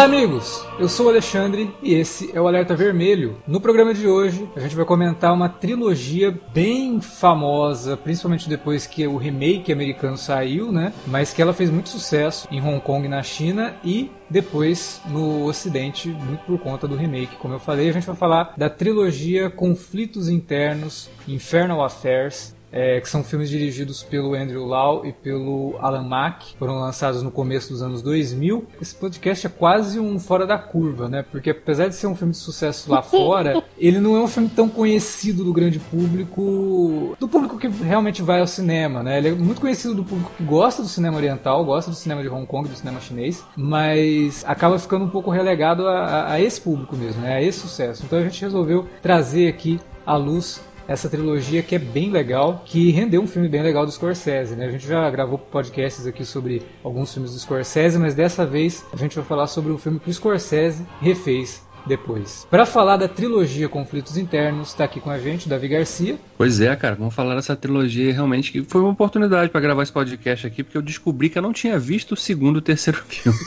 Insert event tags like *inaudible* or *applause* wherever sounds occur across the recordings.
Olá, amigos! Eu sou o Alexandre e esse é o Alerta Vermelho. No programa de hoje, a gente vai comentar uma trilogia bem famosa, principalmente depois que o remake americano saiu, né? Mas que ela fez muito sucesso em Hong Kong na China e depois no Ocidente, muito por conta do remake. Como eu falei, a gente vai falar da trilogia Conflitos Internos, Infernal Affairs, é, que são filmes dirigidos pelo Andrew Lau e pelo Alan Mack, foram lançados no começo dos anos 2000. Esse podcast é quase um fora da curva, né? Porque apesar de ser um filme de sucesso lá *laughs* fora, ele não é um filme tão conhecido do grande público, do público que realmente vai ao cinema, né? Ele é muito conhecido do público que gosta do cinema oriental, gosta do cinema de Hong Kong, do cinema chinês, mas acaba ficando um pouco relegado a, a, a esse público mesmo, né? A esse sucesso. Então a gente resolveu trazer aqui à luz essa trilogia que é bem legal, que rendeu um filme bem legal do Scorsese, né? A gente já gravou podcasts aqui sobre alguns filmes do Scorsese, mas dessa vez a gente vai falar sobre o filme que o Scorsese refez depois. Para falar da trilogia Conflitos Internos, está aqui com a gente Davi Garcia. Pois é, cara, vamos falar dessa trilogia realmente que foi uma oportunidade para gravar esse podcast aqui, porque eu descobri que eu não tinha visto o segundo e o terceiro *laughs* filme.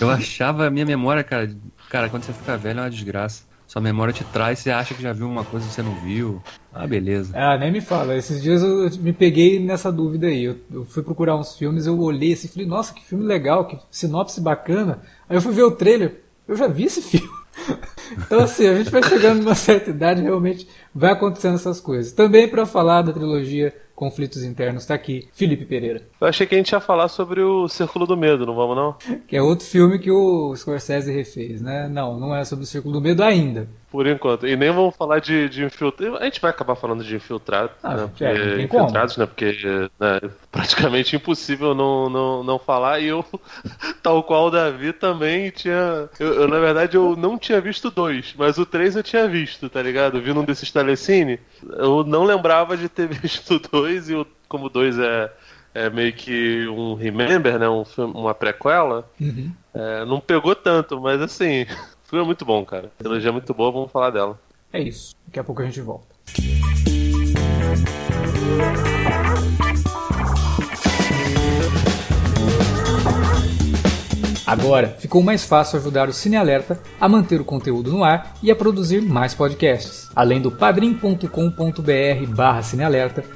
eu achava a minha memória, cara, cara, quando você fica velho é uma desgraça. Sua memória te traz, você acha que já viu uma coisa que você não viu. Ah, beleza. Ah, nem me fala. Esses dias eu me peguei nessa dúvida aí. Eu, eu fui procurar uns filmes, eu olhei assim e falei, nossa, que filme legal, que sinopse bacana. Aí eu fui ver o trailer, eu já vi esse *laughs* filme. então assim, a gente vai chegando numa certa idade, realmente vai acontecendo essas coisas. Também para falar da trilogia conflitos internos. Tá aqui, Felipe Pereira. Eu achei que a gente ia falar sobre o Círculo do Medo, não vamos não? *laughs* Que é outro filme que o Scorsese refez, né? Não, não é sobre o Círculo do Medo ainda. Por enquanto. E nem vamos falar de, de infiltrado. A gente vai acabar falando de infiltrado. Ah, né? Porque, é, infiltrados, como. né? Porque né, é *laughs* praticamente impossível não, não, não falar. E eu, *laughs* tal qual o Davi, também tinha. Eu, eu, na verdade, eu não tinha visto dois, mas o três eu tinha visto, tá ligado? Vindo um desses telecine. Eu não lembrava de ter *laughs* visto dois, e o, como dois é é meio que um remember, né? Um filme, uma prequela. Uhum. É, não pegou tanto, mas assim, o filme é muito bom, cara. A trilogia é muito boa, vamos falar dela. É isso. Daqui a pouco a gente volta. Agora ficou mais fácil ajudar o Cine Alerta a manter o conteúdo no ar e a produzir mais podcasts. Além do padrim.com.br barra cinealerta,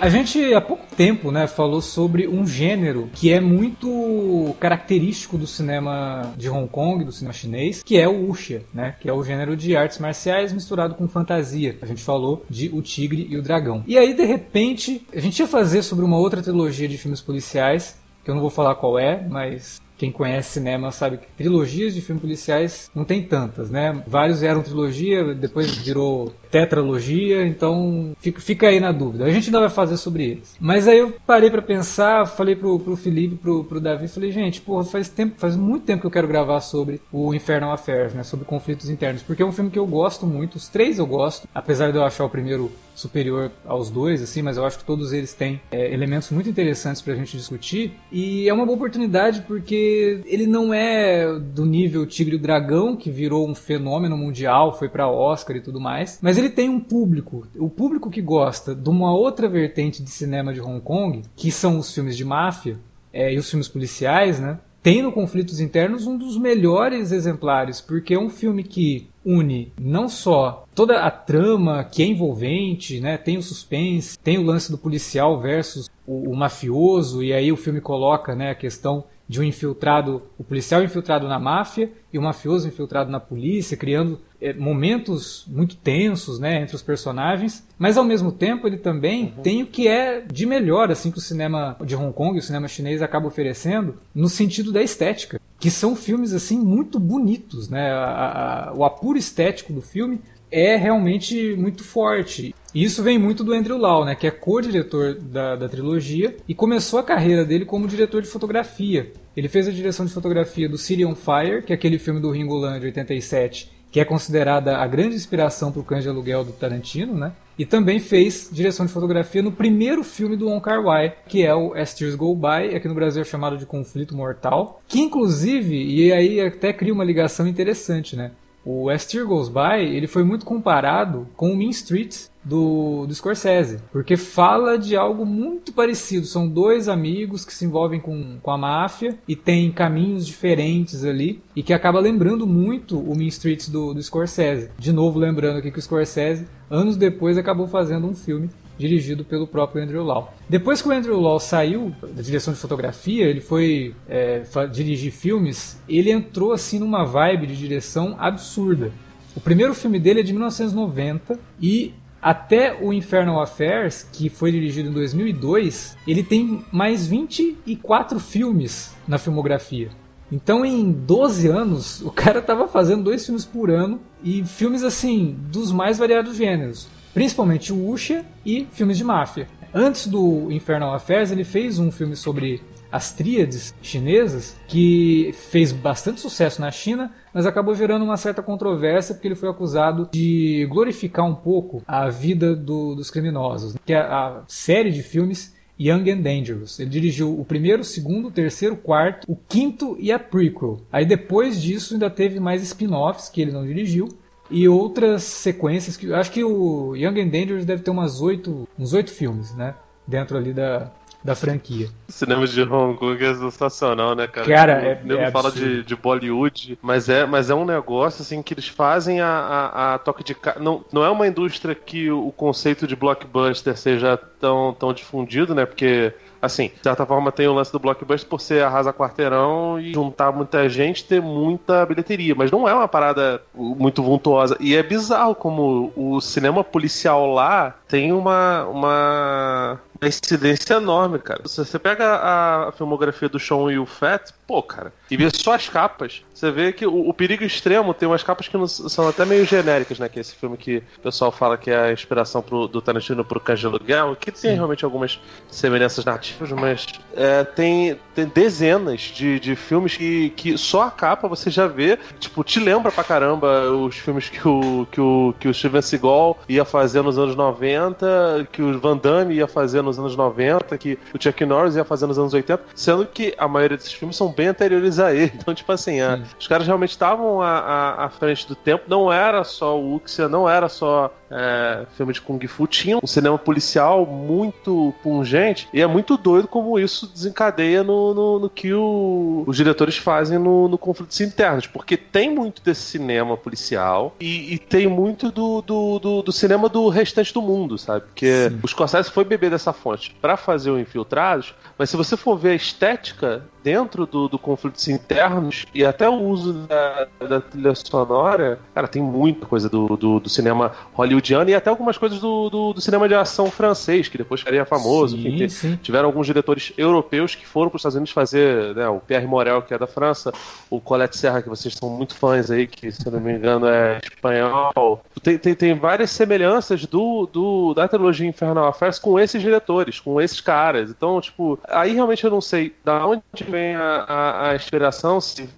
A gente há pouco tempo, né, falou sobre um gênero que é muito característico do cinema de Hong Kong, do cinema chinês, que é o wuxia, né, que é o gênero de artes marciais misturado com fantasia. A gente falou de O Tigre e o Dragão. E aí de repente, a gente ia fazer sobre uma outra trilogia de filmes policiais, que eu não vou falar qual é, mas quem conhece cinema sabe que trilogias de filmes policiais não tem tantas, né? Vários eram trilogia, depois virou tetralogia, então fica, fica aí na dúvida. A gente ainda vai fazer sobre eles. Mas aí eu parei para pensar, falei pro, pro Felipe, pro, pro Davi, falei, gente, porra, faz tempo, faz muito tempo que eu quero gravar sobre o Infernal Affairs, né? Sobre conflitos internos, porque é um filme que eu gosto muito, os três eu gosto, apesar de eu achar o primeiro superior aos dois, assim, mas eu acho que todos eles têm é, elementos muito interessantes para a gente discutir. E é uma boa oportunidade porque ele não é do nível Tigre e Dragão, que virou um fenômeno mundial, foi para Oscar e tudo mais, mas ele tem um público, o público que gosta de uma outra vertente de cinema de Hong Kong, que são os filmes de máfia é, e os filmes policiais, né? Tem no Conflitos Internos um dos melhores exemplares, porque é um filme que une não só toda a trama que é envolvente, né? Tem o suspense, tem o lance do policial versus o, o mafioso, e aí o filme coloca né, a questão de um infiltrado, o policial infiltrado na máfia e o mafioso infiltrado na polícia, criando é, momentos muito tensos, né, entre os personagens. Mas ao mesmo tempo ele também uhum. tem o que é de melhor, assim, que o cinema de Hong Kong e o cinema chinês acaba oferecendo, no sentido da estética, que são filmes assim muito bonitos, né? A, a, o apuro estético do filme é realmente muito forte. E isso vem muito do Andrew Lau, né, que é co-diretor da, da trilogia e começou a carreira dele como diretor de fotografia. Ele fez a direção de fotografia do City on Fire, que é aquele filme do Ringo Lam de 87, que é considerada a grande inspiração para o Cães de Aluguel do Tarantino, né? E também fez direção de fotografia no primeiro filme do Wong Kar Wai, que é o As Tears Go By, aqui no Brasil é chamado de Conflito Mortal, que inclusive, e aí até cria uma ligação interessante, né? O As Tear Goes By, ele foi muito comparado com o Mean Streets do, do Scorsese, porque fala de algo muito parecido. São dois amigos que se envolvem com, com a máfia e tem caminhos diferentes ali e que acaba lembrando muito o Mean Streets do, do Scorsese. De novo, lembrando aqui que o Scorsese, anos depois, acabou fazendo um filme dirigido pelo próprio Andrew Lau. Depois que o Andrew Lau saiu da direção de fotografia, ele foi é, dirigir filmes, ele entrou assim numa vibe de direção absurda. O primeiro filme dele é de 1990 e até o Infernal Affairs, que foi dirigido em 2002, ele tem mais 24 filmes na filmografia. Então, em 12 anos, o cara estava fazendo dois filmes por ano e filmes assim dos mais variados gêneros principalmente o Wuxia e filmes de máfia. Antes do Infernal Affairs, ele fez um filme sobre as tríades chinesas, que fez bastante sucesso na China, mas acabou gerando uma certa controvérsia porque ele foi acusado de glorificar um pouco a vida do, dos criminosos, que é a série de filmes Young and Dangerous. Ele dirigiu o primeiro, o segundo, o terceiro, o quarto, o quinto e a prequel. Aí depois disso ainda teve mais spin-offs que ele não dirigiu e outras sequências que acho que o Young and Dangerous deve ter umas oito, uns oito filmes, né, dentro ali da, da franquia. Cinema de Hong Kong é sensacional, né, cara? Cara, é, nego é fala de, de Bollywood, mas é, mas é um negócio assim que eles fazem a, a, a toque de não não é uma indústria que o conceito de blockbuster seja tão tão difundido, né? Porque assim, de certa forma tem o lance do blockbuster por ser arrasa quarteirão e juntar muita gente, ter muita bilheteria, mas não é uma parada muito vultuosa. E é bizarro como o cinema policial lá tem uma, uma, uma incidência enorme, cara. Se você pega a, filmografia do Sean e o Fat, pô, cara, e vê só as capas, você vê que o, o, Perigo Extremo tem umas capas que não, são até meio genéricas, né? Que é esse filme que o pessoal fala que é a inspiração pro, do Tarantino pro Cães de Aluguel, que tem Sim. realmente algumas semelhanças narrativas, mas é, tem, tem dezenas de, de filmes que, que só a capa você já vê, tipo, te lembra pra caramba os filmes que o, que o, que o Steven Seagal ia fazer nos anos 90, que o Van Damme ia fazer nos anos 90, que o Chuck Norris ia fazer nos anos 80, sendo que a maioria desses filmes são bem anteriores a ele. *laughs* Então, tipo assim, a, os caras realmente estavam à, à, frente do tempo. Não era só o Uxia, não era só é, filme de Kung Fu. Tinha um cinema policial muito pungente. E é muito doido como isso desencadeia no, no, no que o, os diretores fazem no, no conflitos internos. Porque tem muito desse cinema policial e, e tem muito do, do, do, do, cinema do restante do mundo, sabe? Porque Sim. o Scorsese foi beber dessa fonte para fazer o Infiltrados, mas se você for ver a estética dentro do, do conflitos internos e até o uso da, da trilha sonora, cara, tem muita coisa do, do, do cinema hollywoodiano e até algumas coisas do, do, do, cinema de ação francês, que depois ficaria famoso. Sim, enfim, sim. Tiveram alguns diretores europeus que foram para os Estados Unidos fazer, né, o Pierre Morel, que é da França, o Colette Serra, que vocês são muito fãs aí, que se não me engano é espanhol. Tem, tem, tem várias semelhanças do, do, da trilogia Infernal Affairs com esses diretores, com esses caras. Então, tipo, aí realmente eu não sei da onde vem a, a, a inspiração. Se,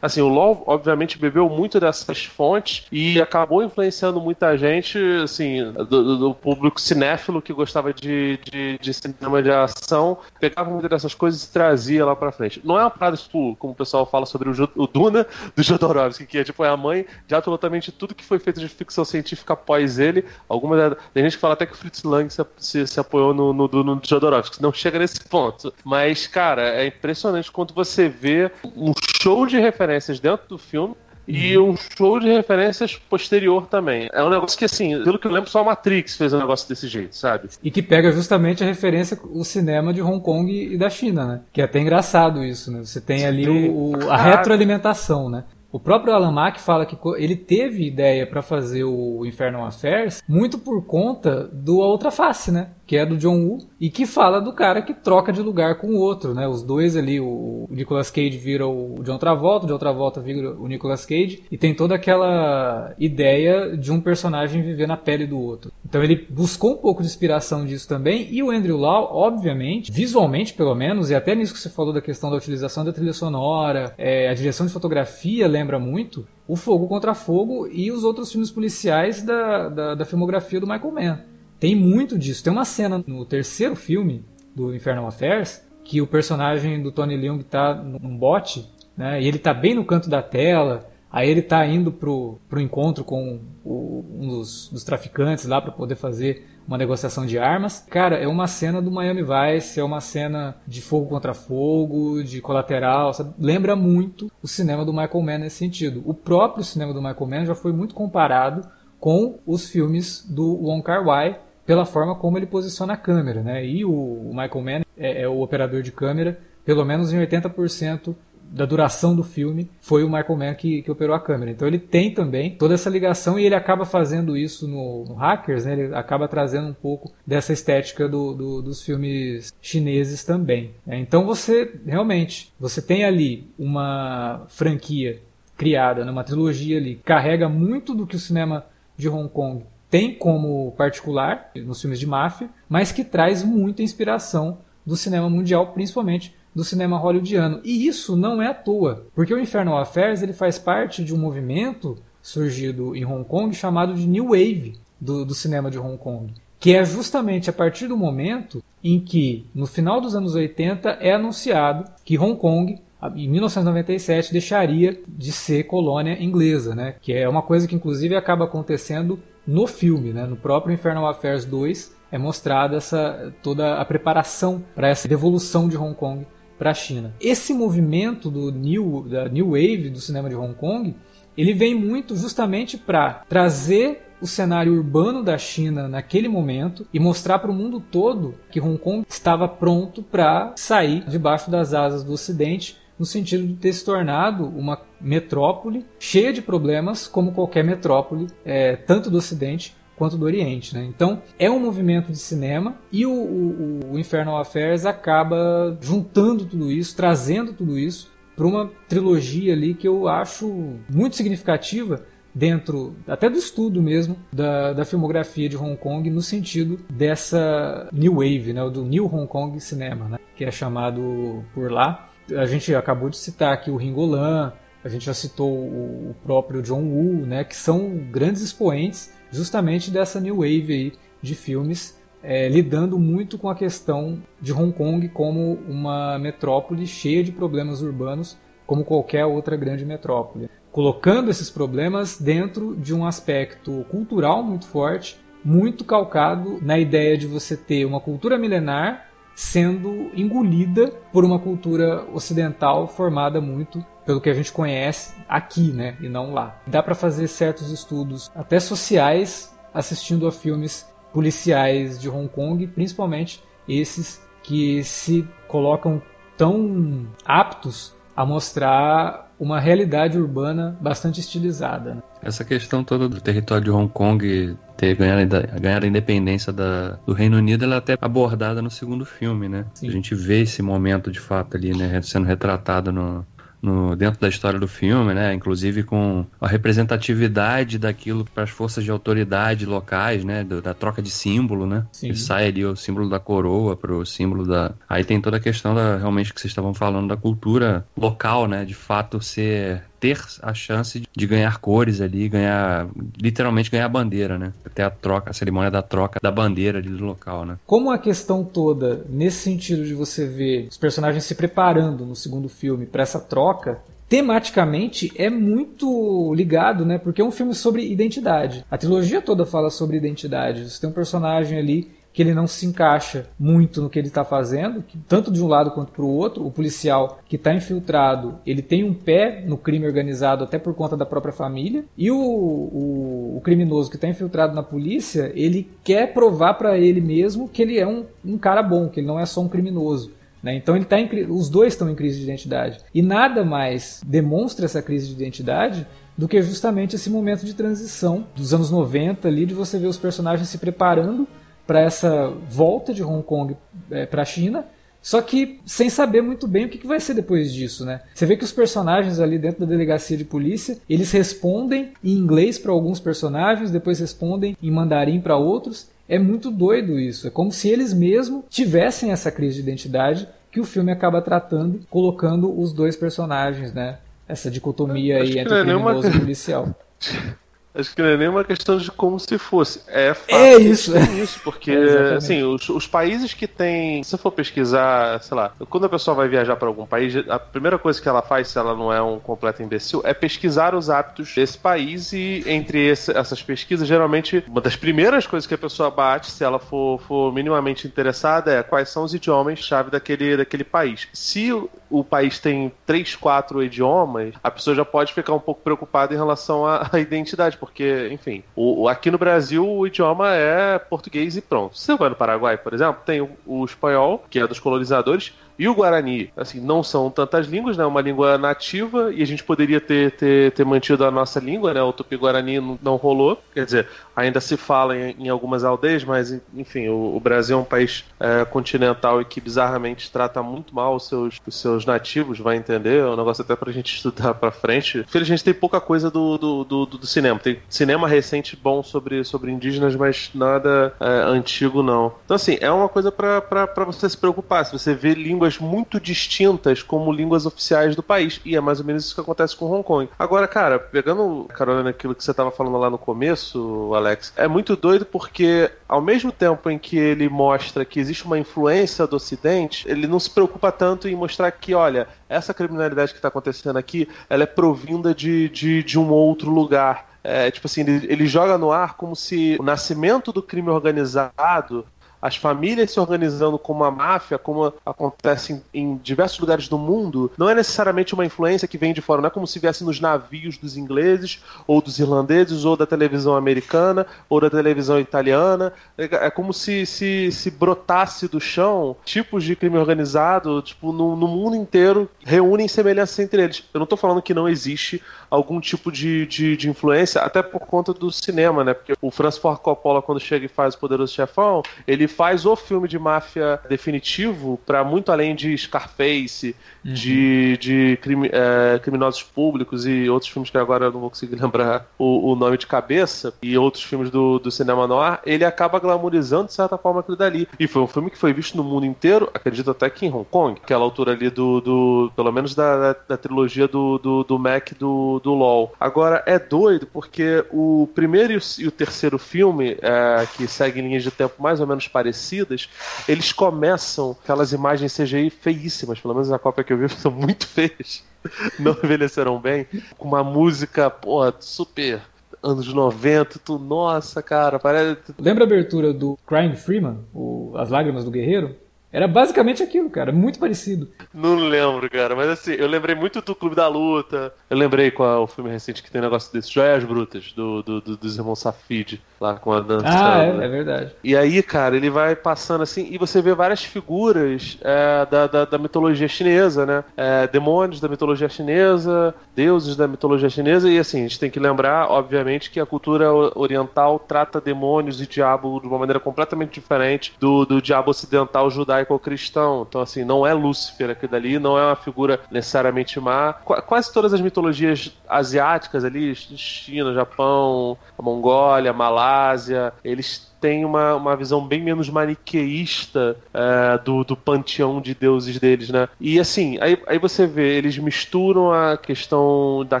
assim, o LoL, obviamente, bebeu muito dessas fontes e acabou influenciando muita gente, assim, do, do público cinéfilo que gostava de, de, de, cinema de ação, pegava muitas dessas coisas e trazia lá pra frente. Não é uma parada, tipo, como o pessoal fala sobre o, o Duna *laughs* do Jodorowsky, que é, tipo, é a mãe de absolutamente tudo que foi feito de ficção científica após ele. Alguma tem gente que fala até que o Fritz Lang se, se, se apoiou no, no, no, no Jodorowsky, não chega nesse ponto. Mas, cara, é impressionante quando você vê um show de referências dentro do filme e um show de referências posterior também. É um negócio que, assim, pelo que eu lembro, só a Matrix fez um negócio desse jeito, sabe? E que pega justamente a referência, o cinema de Hong Kong e da China, né? Que é até engraçado isso, né? Você tem ali o, o, a retroalimentação, né? O próprio Alan Mack fala que ele teve ideia para fazer o Infernal Affairs muito por conta do A Outra Face, né? Que é do John Woo e que fala do cara que troca de lugar com o outro, né? Os dois ali, o Nicolas Cage vira o John Travolta, o John Travolta vira o Nicolas Cage e tem toda aquela ideia de um personagem viver na pele do outro. Então ele buscou um pouco de inspiração disso também e o Andrew Lau, obviamente, visualmente pelo menos, e até nisso que você falou da questão da utilização da trilha sonora, é, a direção de fotografia lembra muito o Fogo contra Fogo e os outros filmes policiais da, da, da filmografia do Michael Mann. Tem muito disso. Tem uma cena no terceiro filme do Infernal Affairs que o personagem do Tony Leung está num bote, né? E ele está bem no canto da tela. Aí ele está indo pro, pro encontro com o, um dos, dos traficantes lá para poder fazer uma negociação de armas. Cara, é uma cena do Miami Vice, é uma cena de fogo contra fogo, de colateral, sabe? lembra muito o cinema do Michael Mann nesse sentido. O próprio cinema do Michael Mann já foi muito comparado com os filmes do Wong Kar-wai, pela forma como ele posiciona a câmera, né? E o, Michael Mann é, é, o operador de câmera, pelo menos em 80% da duração do filme foi o Michael Mann que, que, operou a câmera. Então ele tem também toda essa ligação e ele acaba fazendo isso no, no Hackers, né? Ele acaba trazendo um pouco dessa estética do, do, dos filmes chineses também. Né? Então você realmente você tem ali uma franquia criada, numa trilogia ali, carrega muito do que o cinema de Hong Kong tem como particular nos filmes de máfia, mas que traz muita inspiração do cinema mundial, principalmente do cinema hollywoodiano. E isso não é à toa, porque o Infernal Affairs ele faz parte de um movimento surgido em Hong Kong chamado de New Wave do, do cinema de Hong Kong, que é justamente a partir do momento em que, no final dos anos 80, é anunciado que Hong Kong em 1997 deixaria de ser colônia inglesa, né? Que é uma coisa que inclusive acaba acontecendo no filme, né? No próprio Infernal Affairs 2 é mostrada essa toda a preparação para essa devolução de Hong Kong para a China. Esse movimento do new da new wave do cinema de Hong Kong, ele vem muito justamente para trazer o cenário urbano da China naquele momento e mostrar para o mundo todo que Hong Kong estava pronto para sair debaixo das asas do Ocidente no sentido de ter se tornado uma metrópole cheia de problemas, como qualquer metrópole, é, tanto do Ocidente quanto do Oriente. Né? Então, é um movimento de cinema e o, o, o Infernal Affairs acaba juntando tudo isso, trazendo tudo isso para uma trilogia ali que eu acho muito significativa dentro até do estudo mesmo da, da filmografia de Hong Kong no sentido dessa New Wave, né, do New Hong Kong Cinema, né, que é chamado por lá a gente acabou de citar aqui o Ringolan, a gente já citou o próprio John Woo, né, que são grandes expoentes justamente dessa new wave aí de filmes, é, lidando muito com a questão de Hong Kong como uma metrópole cheia de problemas urbanos, como qualquer outra grande metrópole, colocando esses problemas dentro de um aspecto cultural muito forte, muito calcado na ideia de você ter uma cultura milenar sendo engolida por uma cultura ocidental formada muito pelo que a gente conhece aqui, né, e não lá. Dá para fazer certos estudos até sociais assistindo a filmes policiais de Hong Kong, principalmente esses que se colocam tão aptos a mostrar uma realidade urbana bastante estilizada. Essa questão toda do território de Hong Kong ter ganhado, ganhado a independência da, do Reino Unido, ela é até abordada no segundo filme, né? Sim. A gente vê esse momento de fato ali, né, sendo retratado no, no, dentro da história do filme, né? Inclusive com a representatividade daquilo para as forças de autoridade locais, né? Do, da troca de símbolo, né? Sim. E sai ali o símbolo da coroa para o símbolo da. Aí tem toda a questão da realmente que vocês estavam falando da cultura local, né? De fato ser ter a chance de ganhar cores ali, ganhar literalmente ganhar a bandeira, né? Até a troca, a cerimônia da troca da bandeira ali do local, né? Como a questão toda nesse sentido de você ver os personagens se preparando no segundo filme para essa troca, tematicamente é muito ligado, né? Porque é um filme sobre identidade. A trilogia toda fala sobre identidade. Você tem um personagem ali que ele não se encaixa muito no que ele está fazendo, que, tanto de um lado quanto para o outro. O policial que está infiltrado, ele tem um pé no crime organizado até por conta da própria família, e o, o, o criminoso que está infiltrado na polícia, ele quer provar para ele mesmo que ele é um, um cara bom, que ele não é só um criminoso. Né? Então ele tá em, os dois estão em crise de identidade. E nada mais demonstra essa crise de identidade do que justamente esse momento de transição dos anos 90 ali, de você ver os personagens se preparando para essa volta de Hong Kong é, para a China, só que sem saber muito bem o que, que vai ser depois disso, né? Você vê que os personagens ali dentro da delegacia de polícia, eles respondem em inglês para alguns personagens, depois respondem em mandarim para outros. É muito doido isso. É como se eles mesmos tivessem essa crise de identidade que o filme acaba tratando, colocando os dois personagens, né? Essa dicotomia aí entre é criminoso nenhuma... e *laughs* policial. *laughs* Acho que não é nem uma questão de como se fosse. É fato. É isso. É isso, porque, *laughs* é assim, os, os, países que têm. Se você for pesquisar, sei lá, quando a pessoa vai viajar para algum país, a primeira coisa que ela faz, se ela não é um completo imbecil, é pesquisar os hábitos desse país e, entre esse, essas pesquisas, geralmente, uma das primeiras coisas que a pessoa bate, se ela for, for minimamente interessada, é quais são os idiomas-chave daquele, daquele país. Se o, país tem três, quatro idiomas, a pessoa já pode ficar um pouco preocupada em relação à, à identidade porque, enfim, o, o, aqui no Brasil o idioma é português e pronto. Se você vai no Paraguai, por exemplo, tem o, o espanhol, que é dos colonizadores, e o Guarani, assim, não são tantas línguas, né? Uma língua nativa, e a gente poderia ter, ter, ter mantido a nossa língua, né? O Tupi-Guarani não, não, rolou. Quer dizer, ainda se fala em, em algumas aldeias, mas, enfim, o, o Brasil é um país é, continental e que bizarramente trata muito mal os seus, os seus nativos, vai entender? É um negócio até pra gente *laughs* estudar pra frente. Infelizmente tem pouca coisa do, do, do, do cinema. Tem cinema recente bom sobre, sobre indígenas, mas nada é, antigo, não. Então, assim, é uma coisa para você se preocupar. Se você vê línguas línguas muito distintas como línguas oficiais do país. E é mais ou menos isso que acontece com Hong Kong. Agora, cara, pegando, Carolina, naquilo que você estava falando lá no começo, Alex, é muito doido porque, ao mesmo tempo em que ele mostra que existe uma influência do Ocidente, ele não se preocupa tanto em mostrar que, olha, essa criminalidade que está acontecendo aqui, ela é provinda de, de, de um outro lugar. É, tipo assim, ele, ele, joga no ar como se o nascimento do crime organizado as famílias se organizando como uma máfia, como acontece em, em, diversos lugares do mundo, não é necessariamente uma influência que vem de fora. Não é como se viesse nos navios dos ingleses, ou dos irlandeses, ou da televisão americana, ou da televisão italiana. É, é como se, se, se brotasse do chão tipos de crime organizado, tipo, no, no mundo inteiro, reúnem semelhanças entre eles. Eu não estou falando que não existe algum tipo de, de, de, influência, até por conta do cinema, né? Porque o Francis Ford Coppola, quando chega e faz o Poderoso Chefão, ele faz o filme de máfia definitivo para muito além de Scarface, uhum. de, de crime, é, criminosos públicos e outros filmes que agora eu não vou conseguir *laughs* lembrar o, o nome de cabeça, e outros filmes do, do cinema noir, ele acaba glamorizando de certa forma aquilo dali. E foi um filme que foi visto no mundo inteiro, acredito até que em Hong Kong, aquela altura ali do, do pelo menos da, da, da trilogia do, do, do Mac do do, LoL. Agora, é doido porque o primeiro e o, e o terceiro filme, é, que seguem linhas de tempo mais ou menos parecidas, eles começam aquelas imagens CGI feíssimas, pelo menos a cópia que eu vi *laughs* são muito feias. *laughs* Não envelheceram bem, com uma música, pô, super anos 90, tu, nossa, cara, parece. Lembra a abertura do Crime Freeman, o As Lágrimas do Guerreiro? Era basicamente aquilo, cara, muito parecido. Não lembro, cara, mas assim, eu lembrei muito do Clube da Luta. Eu lembrei qual é o filme recente que tem um negócio desse, Joias Brutas, do, do, do dos irmãos Safid, lá com a dança. Ah, é, é, verdade. E aí, cara, ele vai passando assim, e você vê várias figuras é, da, da, da, mitologia chinesa, né? É, demônios da mitologia chinesa, deuses da mitologia chinesa, e assim, a gente tem que lembrar, obviamente, que a cultura oriental trata demônios e diabo de uma maneira completamente diferente do, do diabo ocidental judaico judaico-cristão. Então, assim, não é Lúcifer aquilo dali, não é uma figura necessariamente má. Qu quase todas as mitologias asiáticas ali, China, Japão, a Mongólia, a Malásia, eles tem uma, uma visão bem menos maniqueísta é, do, do panteão de deuses deles, né? E assim, aí, aí você vê, eles misturam a questão da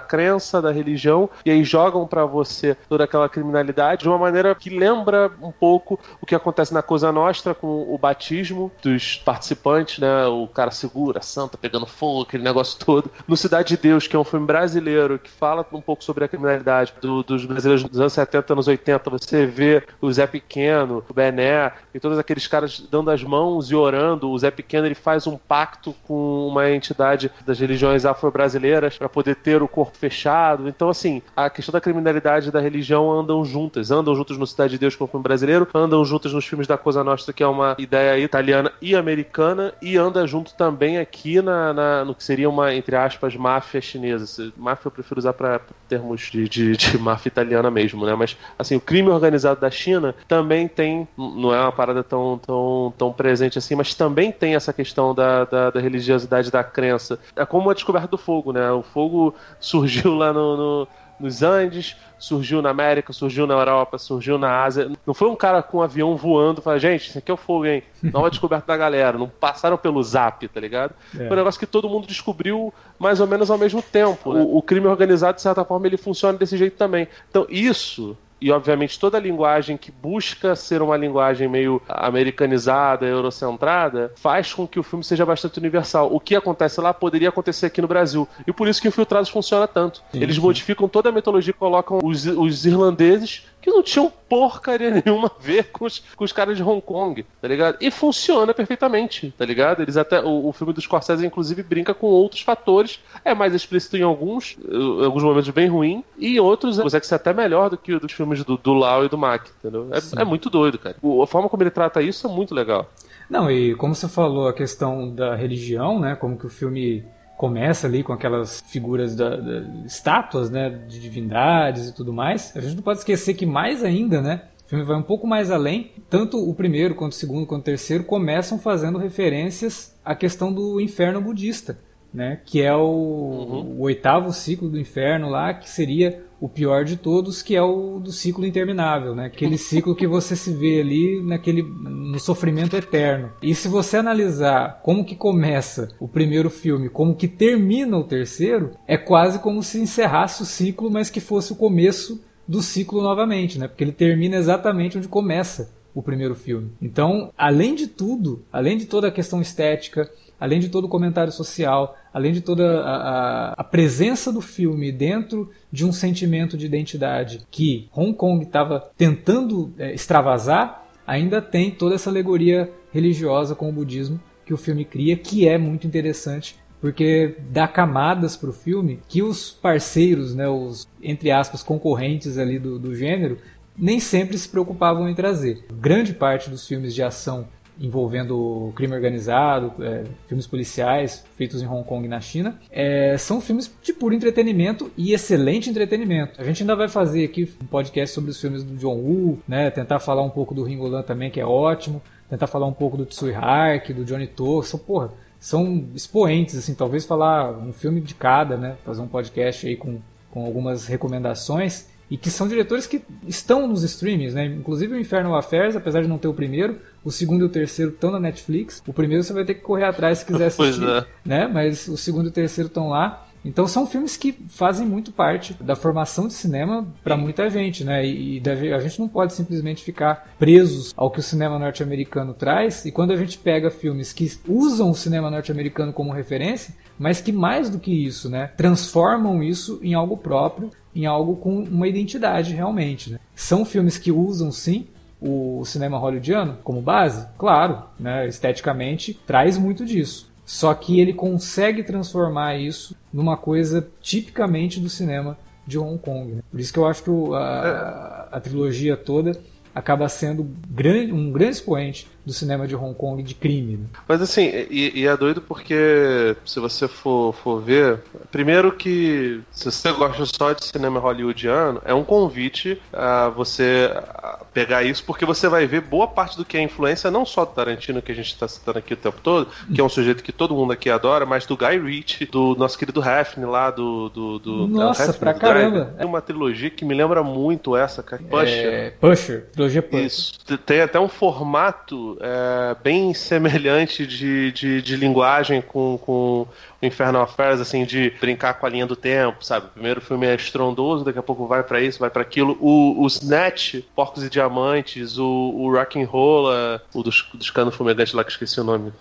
crença, da religião, e aí jogam para você toda aquela criminalidade de uma maneira que lembra um pouco o que acontece na Cosa Nostra com o batismo dos participantes, né? O cara segura, santa pegando fogo, aquele negócio *laughs* todo. No Cidade de Deus, que é um filme brasileiro que fala um pouco sobre a criminalidade do, dos brasileiros dos anos 70, anos 80, você vê o Zé o Bené e todos aqueles caras dando as mãos e orando. O Zé Pequeno ele faz um pacto com uma entidade das religiões afro-brasileiras para poder ter o corpo fechado. Então, assim, a questão da criminalidade e da religião andam juntas. Andam juntas no Cidade de Deus, como filme brasileiro, andam juntas nos filmes da Cosa Nostra, que é uma ideia italiana e americana, e anda junto também aqui na, na no que seria uma, entre aspas, máfia chinesa. Máfia eu prefiro usar para termos de, de, de máfia italiana mesmo, né? Mas, assim, o crime organizado da China também tem, não é uma parada tão, tão, tão presente assim, mas também tem essa questão da, da, da religiosidade da crença. É como a descoberta do fogo, né? O fogo *laughs* surgiu lá no, no nos Andes, surgiu na América, surgiu na Europa, surgiu na Ásia. Não foi um cara com um avião voando e falar, gente, isso aqui é o fogo, hein? *laughs* Nova descoberta da galera. Não passaram pelo zap, tá ligado? É. Foi um negócio que todo mundo descobriu mais ou menos ao mesmo tempo. Né? O, o crime organizado, de certa forma, ele funciona desse jeito também. Então, isso e obviamente toda a linguagem que busca ser uma linguagem meio americanizada, eurocentrada, faz com que o filme seja bastante universal. O que acontece lá poderia acontecer aqui no Brasil. E por isso que Infiltrados funciona tanto. Sim, Eles sim. modificam toda a mitologia e colocam os, os irlandeses que não tinham porcaria *laughs* nenhuma a ver com os, com os caras de Hong Kong, tá ligado? E funciona perfeitamente, tá ligado? Eles até. O, o filme dos Scorsese, inclusive, brinca com outros fatores. É mais explícito em alguns, em alguns momentos bem ruim, e em outros é que até melhor do que o dos filmes do, do Lau e do Mack, entendeu? É, é muito doido, cara. O, a forma como ele trata isso é muito legal. Não, e como você falou, a questão da religião, né? Como que o filme começa ali com aquelas figuras da, da, estátuas, né, de divindades e tudo mais. A gente não pode esquecer que mais ainda, né, o filme vai um pouco mais além. Tanto o primeiro, quanto o segundo, quanto o terceiro começam fazendo referências à questão do inferno budista, né, que é o, uhum. o oitavo ciclo do inferno lá, que seria o pior de todos, que é o do ciclo interminável, né? Aquele *laughs* ciclo que você se vê ali naquele no sofrimento eterno. E se você analisar como que começa o primeiro filme, como que termina o terceiro, é quase como se encerrasse o ciclo, mas que fosse o começo do ciclo novamente, né? Porque ele termina exatamente onde começa o primeiro filme. Então, além de tudo, além de toda a questão estética, além de todo o comentário social, além de toda a, a, a presença do filme dentro de um sentimento de identidade que Hong Kong estava tentando é, extravasar, ainda tem toda essa alegoria religiosa com o budismo que o filme cria, que é muito interessante porque dá camadas para o filme que os parceiros, né, os entre aspas concorrentes ali do, do gênero, nem sempre se preocupavam em trazer. Grande parte dos filmes de ação envolvendo crime organizado, é, filmes policiais feitos em Hong Kong e na China, é, são filmes de puro entretenimento e excelente entretenimento. A gente ainda vai fazer aqui um podcast sobre os filmes do John Woo, né, tentar falar um pouco do Ringo Lam também, que é ótimo, tentar falar um pouco do Tsui Hark, do Johnny To, são, porra, são expoentes, assim, talvez falar um filme de cada, né, fazer um podcast aí com, com algumas recomendações e que são diretores que estão nos streamings, né? Inclusive o Infernal Affairs, apesar de não ter o primeiro, o segundo e o terceiro estão na Netflix. O primeiro você vai ter que correr atrás se quiser *laughs* assistir, é. né? Mas o segundo e o terceiro estão lá. Então são filmes que fazem muito parte da formação de cinema para muita gente, né? E deve, a gente não pode simplesmente ficar presos ao que o cinema norte-americano traz. E quando a gente pega filmes que usam o cinema norte-americano como referência, mas que mais do que isso, né, transformam isso em algo próprio em algo com uma identidade realmente. Né? São filmes que usam sim o cinema hollywoodiano como base? Claro, né? esteticamente traz muito disso. Só que ele consegue transformar isso numa coisa tipicamente do cinema de Hong Kong. Né? Por isso que eu acho que a, a trilogia toda acaba sendo grande, um grande expoente do cinema de Hong Kong de crime. Né? Mas assim, e, e, é doido porque se você for, for ver, primeiro que se você gosta só de cinema hollywoodiano, é um convite a você pegar isso, porque você vai ver boa parte do que é influência, não só do Tarantino, que a gente está citando aqui o tempo todo, que é um sujeito que todo mundo aqui adora, mas do Guy Ritchie, do nosso querido Hefne lá, do. do, do Nossa, Hefne, pra caramba! É uma trilogia que me lembra muito essa, cara. Pusher. É, Pusher, trilogia Pusher. Isso. Tem até um formato é, bem *laughs* semelhante de, de, de linguagem com, com Infernal Affairs, assim, de brincar com a linha do tempo, sabe? O primeiro filme é estrondoso, daqui a pouco vai para isso, vai para aquilo. O, o Snatch, Porcos e Diamantes, o, o Rock'n'Rolla, o dos, dos Cano Fumedete lá que esqueci o nome.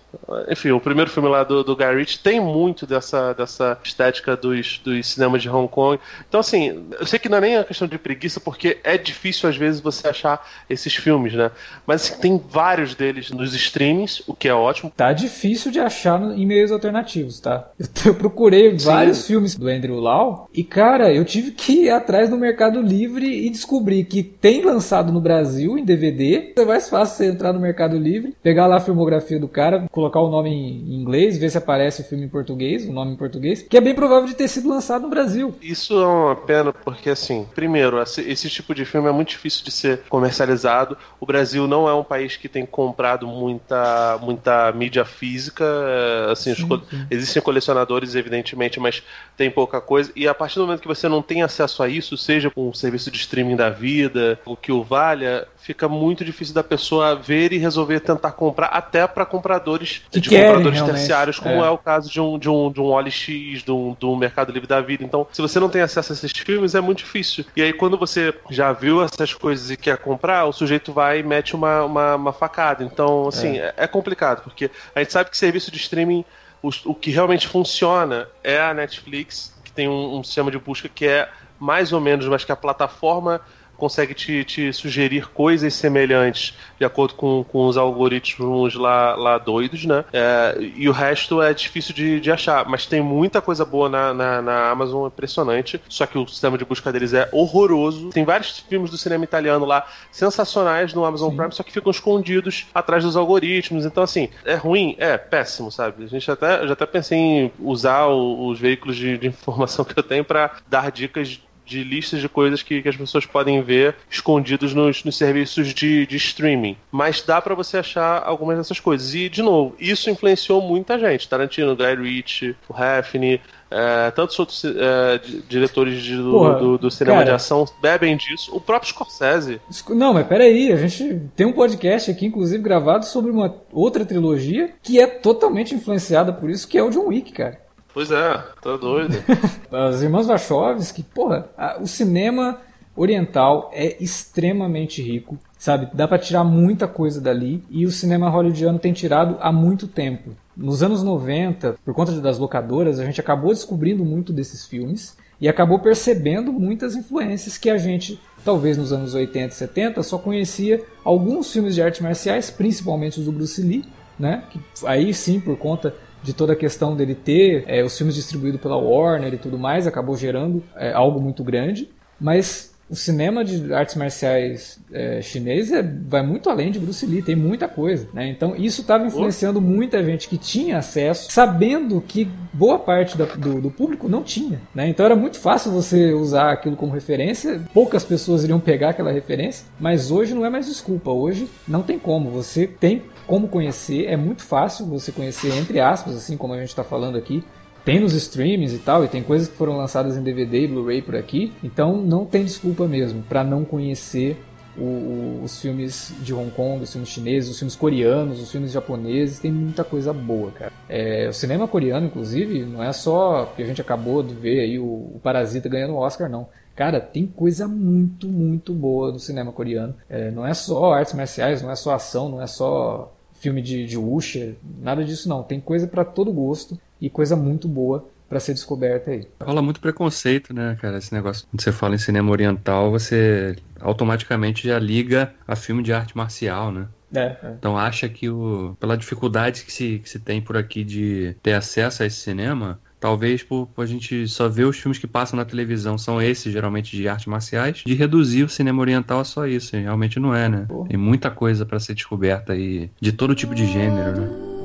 Enfim, o primeiro filme lá do, do Guy Ritchie tem muito dessa, dessa estética dos, dos cinemas de Hong Kong. Então, assim, eu sei que não é nem a questão de preguiça, porque é difícil às vezes você achar esses filmes, né? Mas assim, tem vários deles nos streamings, o que é ótimo. Tá difícil de achar em meios alternativos, tá? *laughs* Eu, procurei Sim. vários filmes do Andrew Lau e, cara, eu tive que ir atrás no Mercado Livre e descobrir que tem lançado no Brasil em DVD. É mais fácil você entrar no Mercado Livre, pegar lá a filmografia do cara, colocar o nome em inglês, ver se aparece o filme em português, o nome em português, que é bem provável de ter sido lançado no Brasil. Isso é uma pena porque, assim, primeiro, esse tipo de filme é muito difícil de ser comercializado. O Brasil não é um país que tem comprado muita, muita mídia física. É, assim, sim, sim. existem colecionadores, evidentemente, mas tem pouca coisa. E a partir do momento que você não tem acesso a isso, seja com um serviço de streaming da vida, o que o valha, fica muito difícil da pessoa ver e resolver tentar comprar, até para compradores que de querem, compradores realmente. terciários, como é. é. o caso de um, de um, de um OLX, de um, do Mercado Livre da Vida. Então, se você não tem acesso a esses filmes, é muito difícil. E aí, quando você já viu essas coisas e quer comprar, o sujeito vai e mete uma, uma, uma facada. Então, assim, é. é complicado, porque a gente sabe que serviço de streaming o, o que realmente funciona é a Netflix, que tem um, um sistema de busca que é mais ou menos, mas que a plataforma consegue te, te sugerir coisas semelhantes de acordo com, com os algoritmos lá, lá doidos, né? É, e o resto é difícil de, de achar. Mas tem muita coisa boa na, na, na, Amazon, impressionante. Só que o sistema de busca deles é horroroso. Tem vários filmes do cinema italiano lá sensacionais no Amazon Sim. Prime, só que ficam escondidos atrás dos algoritmos. Então, assim, é ruim? É, péssimo, sabe? A gente até, já até pensei em usar o, os veículos de, de informação *laughs* que eu tenho para dar dicas de listas de coisas que, que as pessoas podem ver escondidos nos, nos serviços de, de streaming. Mas dá para você achar algumas dessas coisas. E, de novo, isso influenciou muita gente. Tarantino, Guy Ritchie, o Heffney, é, tantos outros é, diretores de, do, Porra, do, do, cinema cara, de ação bebem disso. O próprio Scorsese. Não, mas peraí, a gente tem um podcast aqui, inclusive, gravado sobre uma outra trilogia que é totalmente influenciada por isso, que é o John Wick, cara. Pois é, tá doido. *laughs* As irmãs Wachowski, porra, a, o cinema oriental é extremamente rico, sabe? Dá para tirar muita coisa dali e o cinema hollywoodiano tem tirado há muito tempo. Nos anos 90, por conta das locadoras, a gente acabou descobrindo muito desses filmes e acabou percebendo muitas influências que a gente, talvez nos anos 80 e 70, só conhecia alguns filmes de artes marciais, principalmente os do Bruce Lee, né? Que aí sim, por conta de toda a questão dele ter é, os filmes distribuídos pela Warner e tudo mais, acabou gerando é, algo muito grande. Mas o cinema de artes marciais é, chinês é, vai muito além de Bruce Lee, tem muita coisa. Né? Então isso estava influenciando muita gente que tinha acesso, sabendo que boa parte da, do, do, público não tinha. Né? Então era muito fácil você usar aquilo como referência, poucas pessoas iriam pegar aquela referência, mas hoje não é mais desculpa, hoje não tem como. Você tem como conhecer, é muito fácil você conhecer, entre aspas, assim como a gente está falando aqui. Tem nos streamings e tal, e tem coisas que foram lançadas em DVD e Blu-ray por aqui, então não tem desculpa mesmo para não conhecer o, o, os filmes de Hong Kong, os filmes chineses, os filmes coreanos, os filmes japoneses, tem muita coisa boa, cara. É, o cinema coreano, inclusive, não é só que a gente acabou de ver aí o, o Parasita ganhando o Oscar, não. Cara, tem coisa muito, muito boa do cinema coreano. É, não é só artes marciais, não é só ação, não é só filme de, de Usher, nada disso não. Tem coisa para todo gosto e coisa muito boa para ser descoberta aí. Rola muito preconceito, né, cara? Esse negócio. Quando você fala em cinema oriental, você automaticamente já liga a filme de arte marcial, né? É, é. Então acha que o, pela dificuldade que se, que se tem por aqui de ter acesso a esse cinema, Talvez por, por, a gente só ver os filmes que passam na televisão, são esses, geralmente de artes marciais, de reduzir o cinema oriental a só isso. Realmente não é, né? Tem muita coisa para ser descoberta aí, de todo tipo de gênero, né?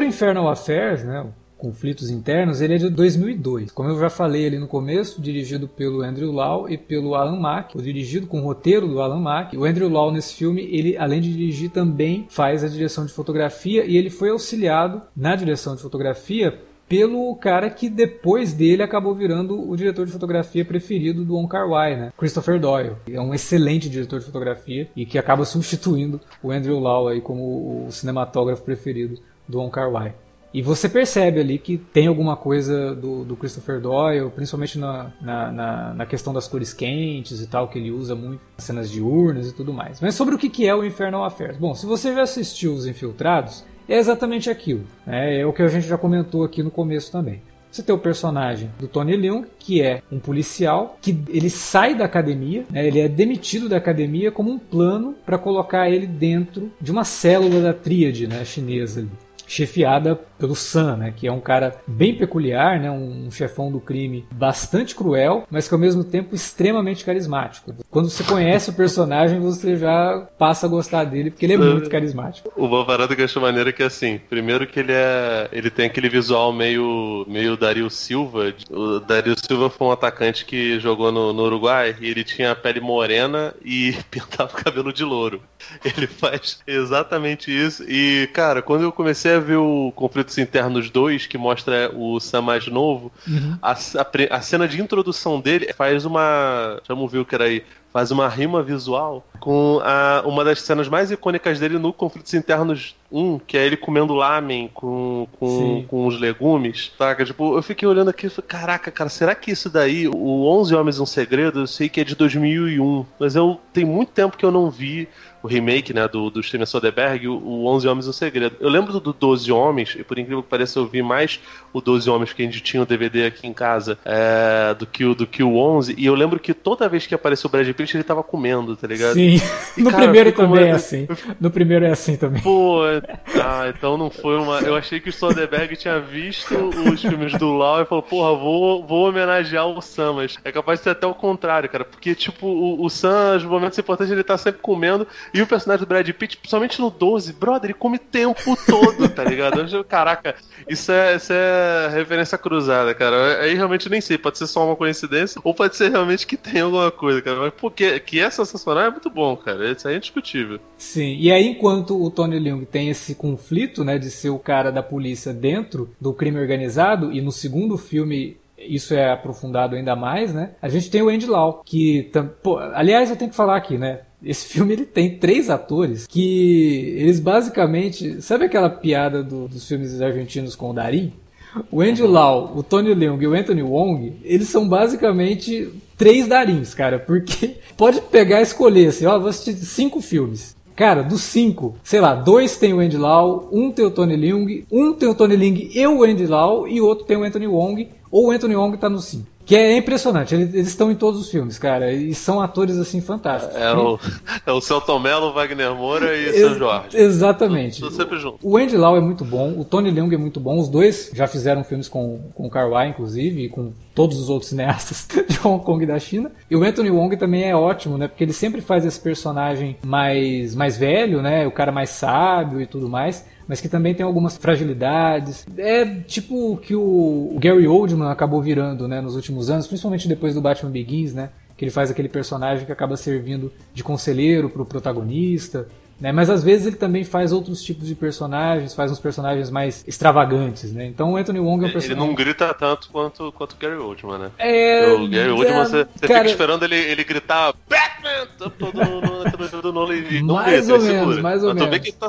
Primeiro Infernal Affairs, né, conflitos internos, ele é de 2002. Como eu já falei ali no começo, dirigido pelo Andrew Lau e pelo Alan Mack, ou dirigido com o roteiro do Alan Mack. O Andrew Lau nesse filme, ele além de dirigir também faz a direção de fotografia e ele foi auxiliado na direção de fotografia pelo cara que depois dele acabou virando o diretor de fotografia preferido do Wong Kar-wai, né? Christopher Doyle. É um excelente diretor de fotografia e que acaba substituindo o Andrew Lau aí como o cinematógrafo preferido do Wong Kar-wai. E você percebe ali que tem alguma coisa do, do Christopher Doyle, principalmente na, na, na, na, questão das cores quentes e tal, que ele usa muito nas cenas diurnas e tudo mais. Mas sobre o que é o Infernal Affairs? Bom, se você já assistiu Os Infiltrados, é exatamente aquilo. Né? É o que a gente já comentou aqui no começo também. Você tem o personagem do Tony Leung, que é um policial, que ele sai da academia, né, ele é demitido da academia como um plano para colocar ele dentro de uma célula da tríade né, chinesa. Ali chefiada pelo Sam, né, que é um cara bem peculiar, né, um chefão do crime bastante cruel, mas que ao mesmo tempo extremamente carismático. Quando você conhece o personagem, você já passa a gostar dele porque ele é muito carismático. O Balvarado que eu acho maneiro que assim, primeiro que ele é, ele tem aquele visual meio meio Dario Silva. O Dario Silva foi um atacante que jogou no, no Uruguai e ele tinha a pele morena e *laughs* pintava o cabelo de louro. Ele faz exatamente isso e cara, quando eu comecei a ver o Conflitos Internos 2, que mostra o Sam mais novo, uhum. a, a, a, cena de introdução dele faz uma. Ver o que era aí faz uma rima visual com a, uma das cenas mais icônicas dele no Conflitos Internos 1, que é ele comendo lamen com, com, com os legumes, saca? Tipo, eu fiquei olhando aqui e falei, caraca, cara, será que isso daí, o 11 Homens um Segredo, eu sei que é de 2001, mas eu tem muito tempo que eu não vi o remake, né, do, do Steven Soderbergh, o, o 11 Homens um Segredo. Eu lembro do 12 Homens, e por incrível que pareça eu vi mais o 12 Homens, que a gente tinha o DVD aqui em casa, é, do, que o, do que o 11, e eu lembro que toda vez que apareceu o Brad Pitt, ele tava comendo, tá ligado? Sim, e, *laughs* no cara, primeiro também é assim. No primeiro é assim também. Pô, ah, então não foi uma. Eu achei que o Soderbergh tinha visto os filmes do Lau e falou, porra, vou, vou homenagear o Sam, mas é capaz de ser até o contrário, cara. Porque, tipo, o, o Sam, nos momentos importantes, ele tá sempre comendo. E o personagem do Brad Pitt, principalmente no 12, brother, ele come tempo todo, tá ligado? Eu, caraca, isso é, isso é referência cruzada, cara. Aí realmente nem sei, pode ser só uma coincidência, ou pode ser realmente que tem alguma coisa, cara. Mas porque que é sensacional é muito bom, cara. Isso aí é indiscutível. Sim, e aí enquanto o Tony Leung tem esse conflito, né, de ser o cara da polícia dentro do crime organizado, e no segundo filme isso é aprofundado ainda mais, né? A gente tem o Andy Lau, que, pô, aliás, eu tenho que falar aqui, né? Esse *laughs* filme ele tem três atores que eles basicamente, sabe aquela piada do, dos filmes argentinos com o Darim? O Andy Lau, o Tony Leung e o Anthony Wong, eles são basicamente três Darins, cara, porque *laughs* pode pegar e escolher assim, ó, vou assistir cinco filmes. Cara, dos cinco, sei lá, dois tem o Andy Lau, um tem o Tony Leung, um tem o Tony Leung e o Andy Lau, e outro tem o Anthony Wong, ou o Anthony Wong tá no cinco. Que é impressionante, eles, eles, estão em todos os filmes, cara, e são atores assim fantásticos. É, o, *laughs* é o Celton Mello, Wagner Moura e São Jorge. Exatamente. Tô, sempre junto. O Andy Lau é muito bom, o Tony Leung é muito bom, os dois já fizeram filmes com, com o Carwai, inclusive, e com todos os outros cineastas *laughs* de Hong Kong e da China. E o Anthony Wong também é ótimo, né, porque ele sempre faz esse personagem mais, mais velho, né, o cara mais sábio e tudo mais mas que também tem algumas fragilidades. É tipo o que o Gary Oldman acabou virando, né, nos últimos anos, principalmente depois do Batman Begins, né, que ele faz aquele personagem que acaba servindo de conselheiro pro protagonista. Né? Mas às vezes ele também faz outros tipos de personagens, faz uns personagens mais extravagantes, né? Então o Anthony Wong é um personagem. Ele não grita tanto quanto, quanto o Gary Oldman, né? É. O Gary Oldman, é... você, você cara... fica esperando ele, ele gritar Batman! Todo no, no, no, no, mais ou menos, mais ou menos. Mas que ele tá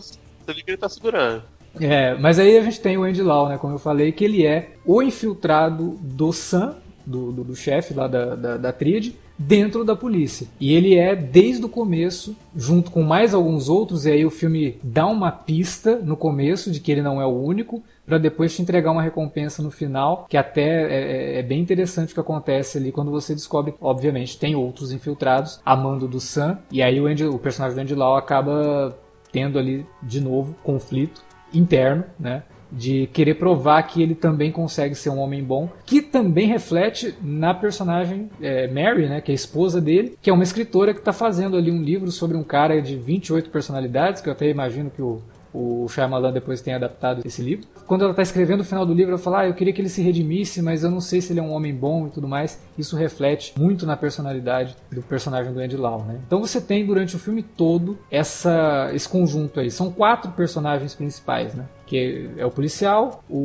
você vê que ele tá segurando. É, mas aí a gente tem o Andy Lau, né? Como eu falei, que ele é o infiltrado do Sam, do, do, do chefe lá da, da, da tríade, dentro da polícia. E ele é desde o começo, junto com mais alguns outros, e aí o filme dá uma pista no começo de que ele não é o único, para depois te entregar uma recompensa no final, que até é, é, é, bem interessante o que acontece ali quando você descobre, obviamente, tem outros infiltrados, amando do Sam, e aí o, Andy, o personagem do Andy Lau acaba tendo ali de novo conflito interno, né? De querer provar que ele também consegue ser um homem bom, que também reflete na personagem é, Mary, né, que é a esposa dele, que é uma escritora que está fazendo ali um livro sobre um cara de 28 personalidades, que eu até imagino que o, o Shyamalan depois tem adaptado esse livro. Quando ela está escrevendo o final do livro, ela fala: ah, eu queria que ele se redimisse, mas eu não sei se ele é um homem bom e tudo mais. Isso reflete muito na personalidade do personagem do Andy Lau, né? Então você tem durante o filme todo essa, esse conjunto aí. São quatro personagens principais, né? Que é, o policial, o,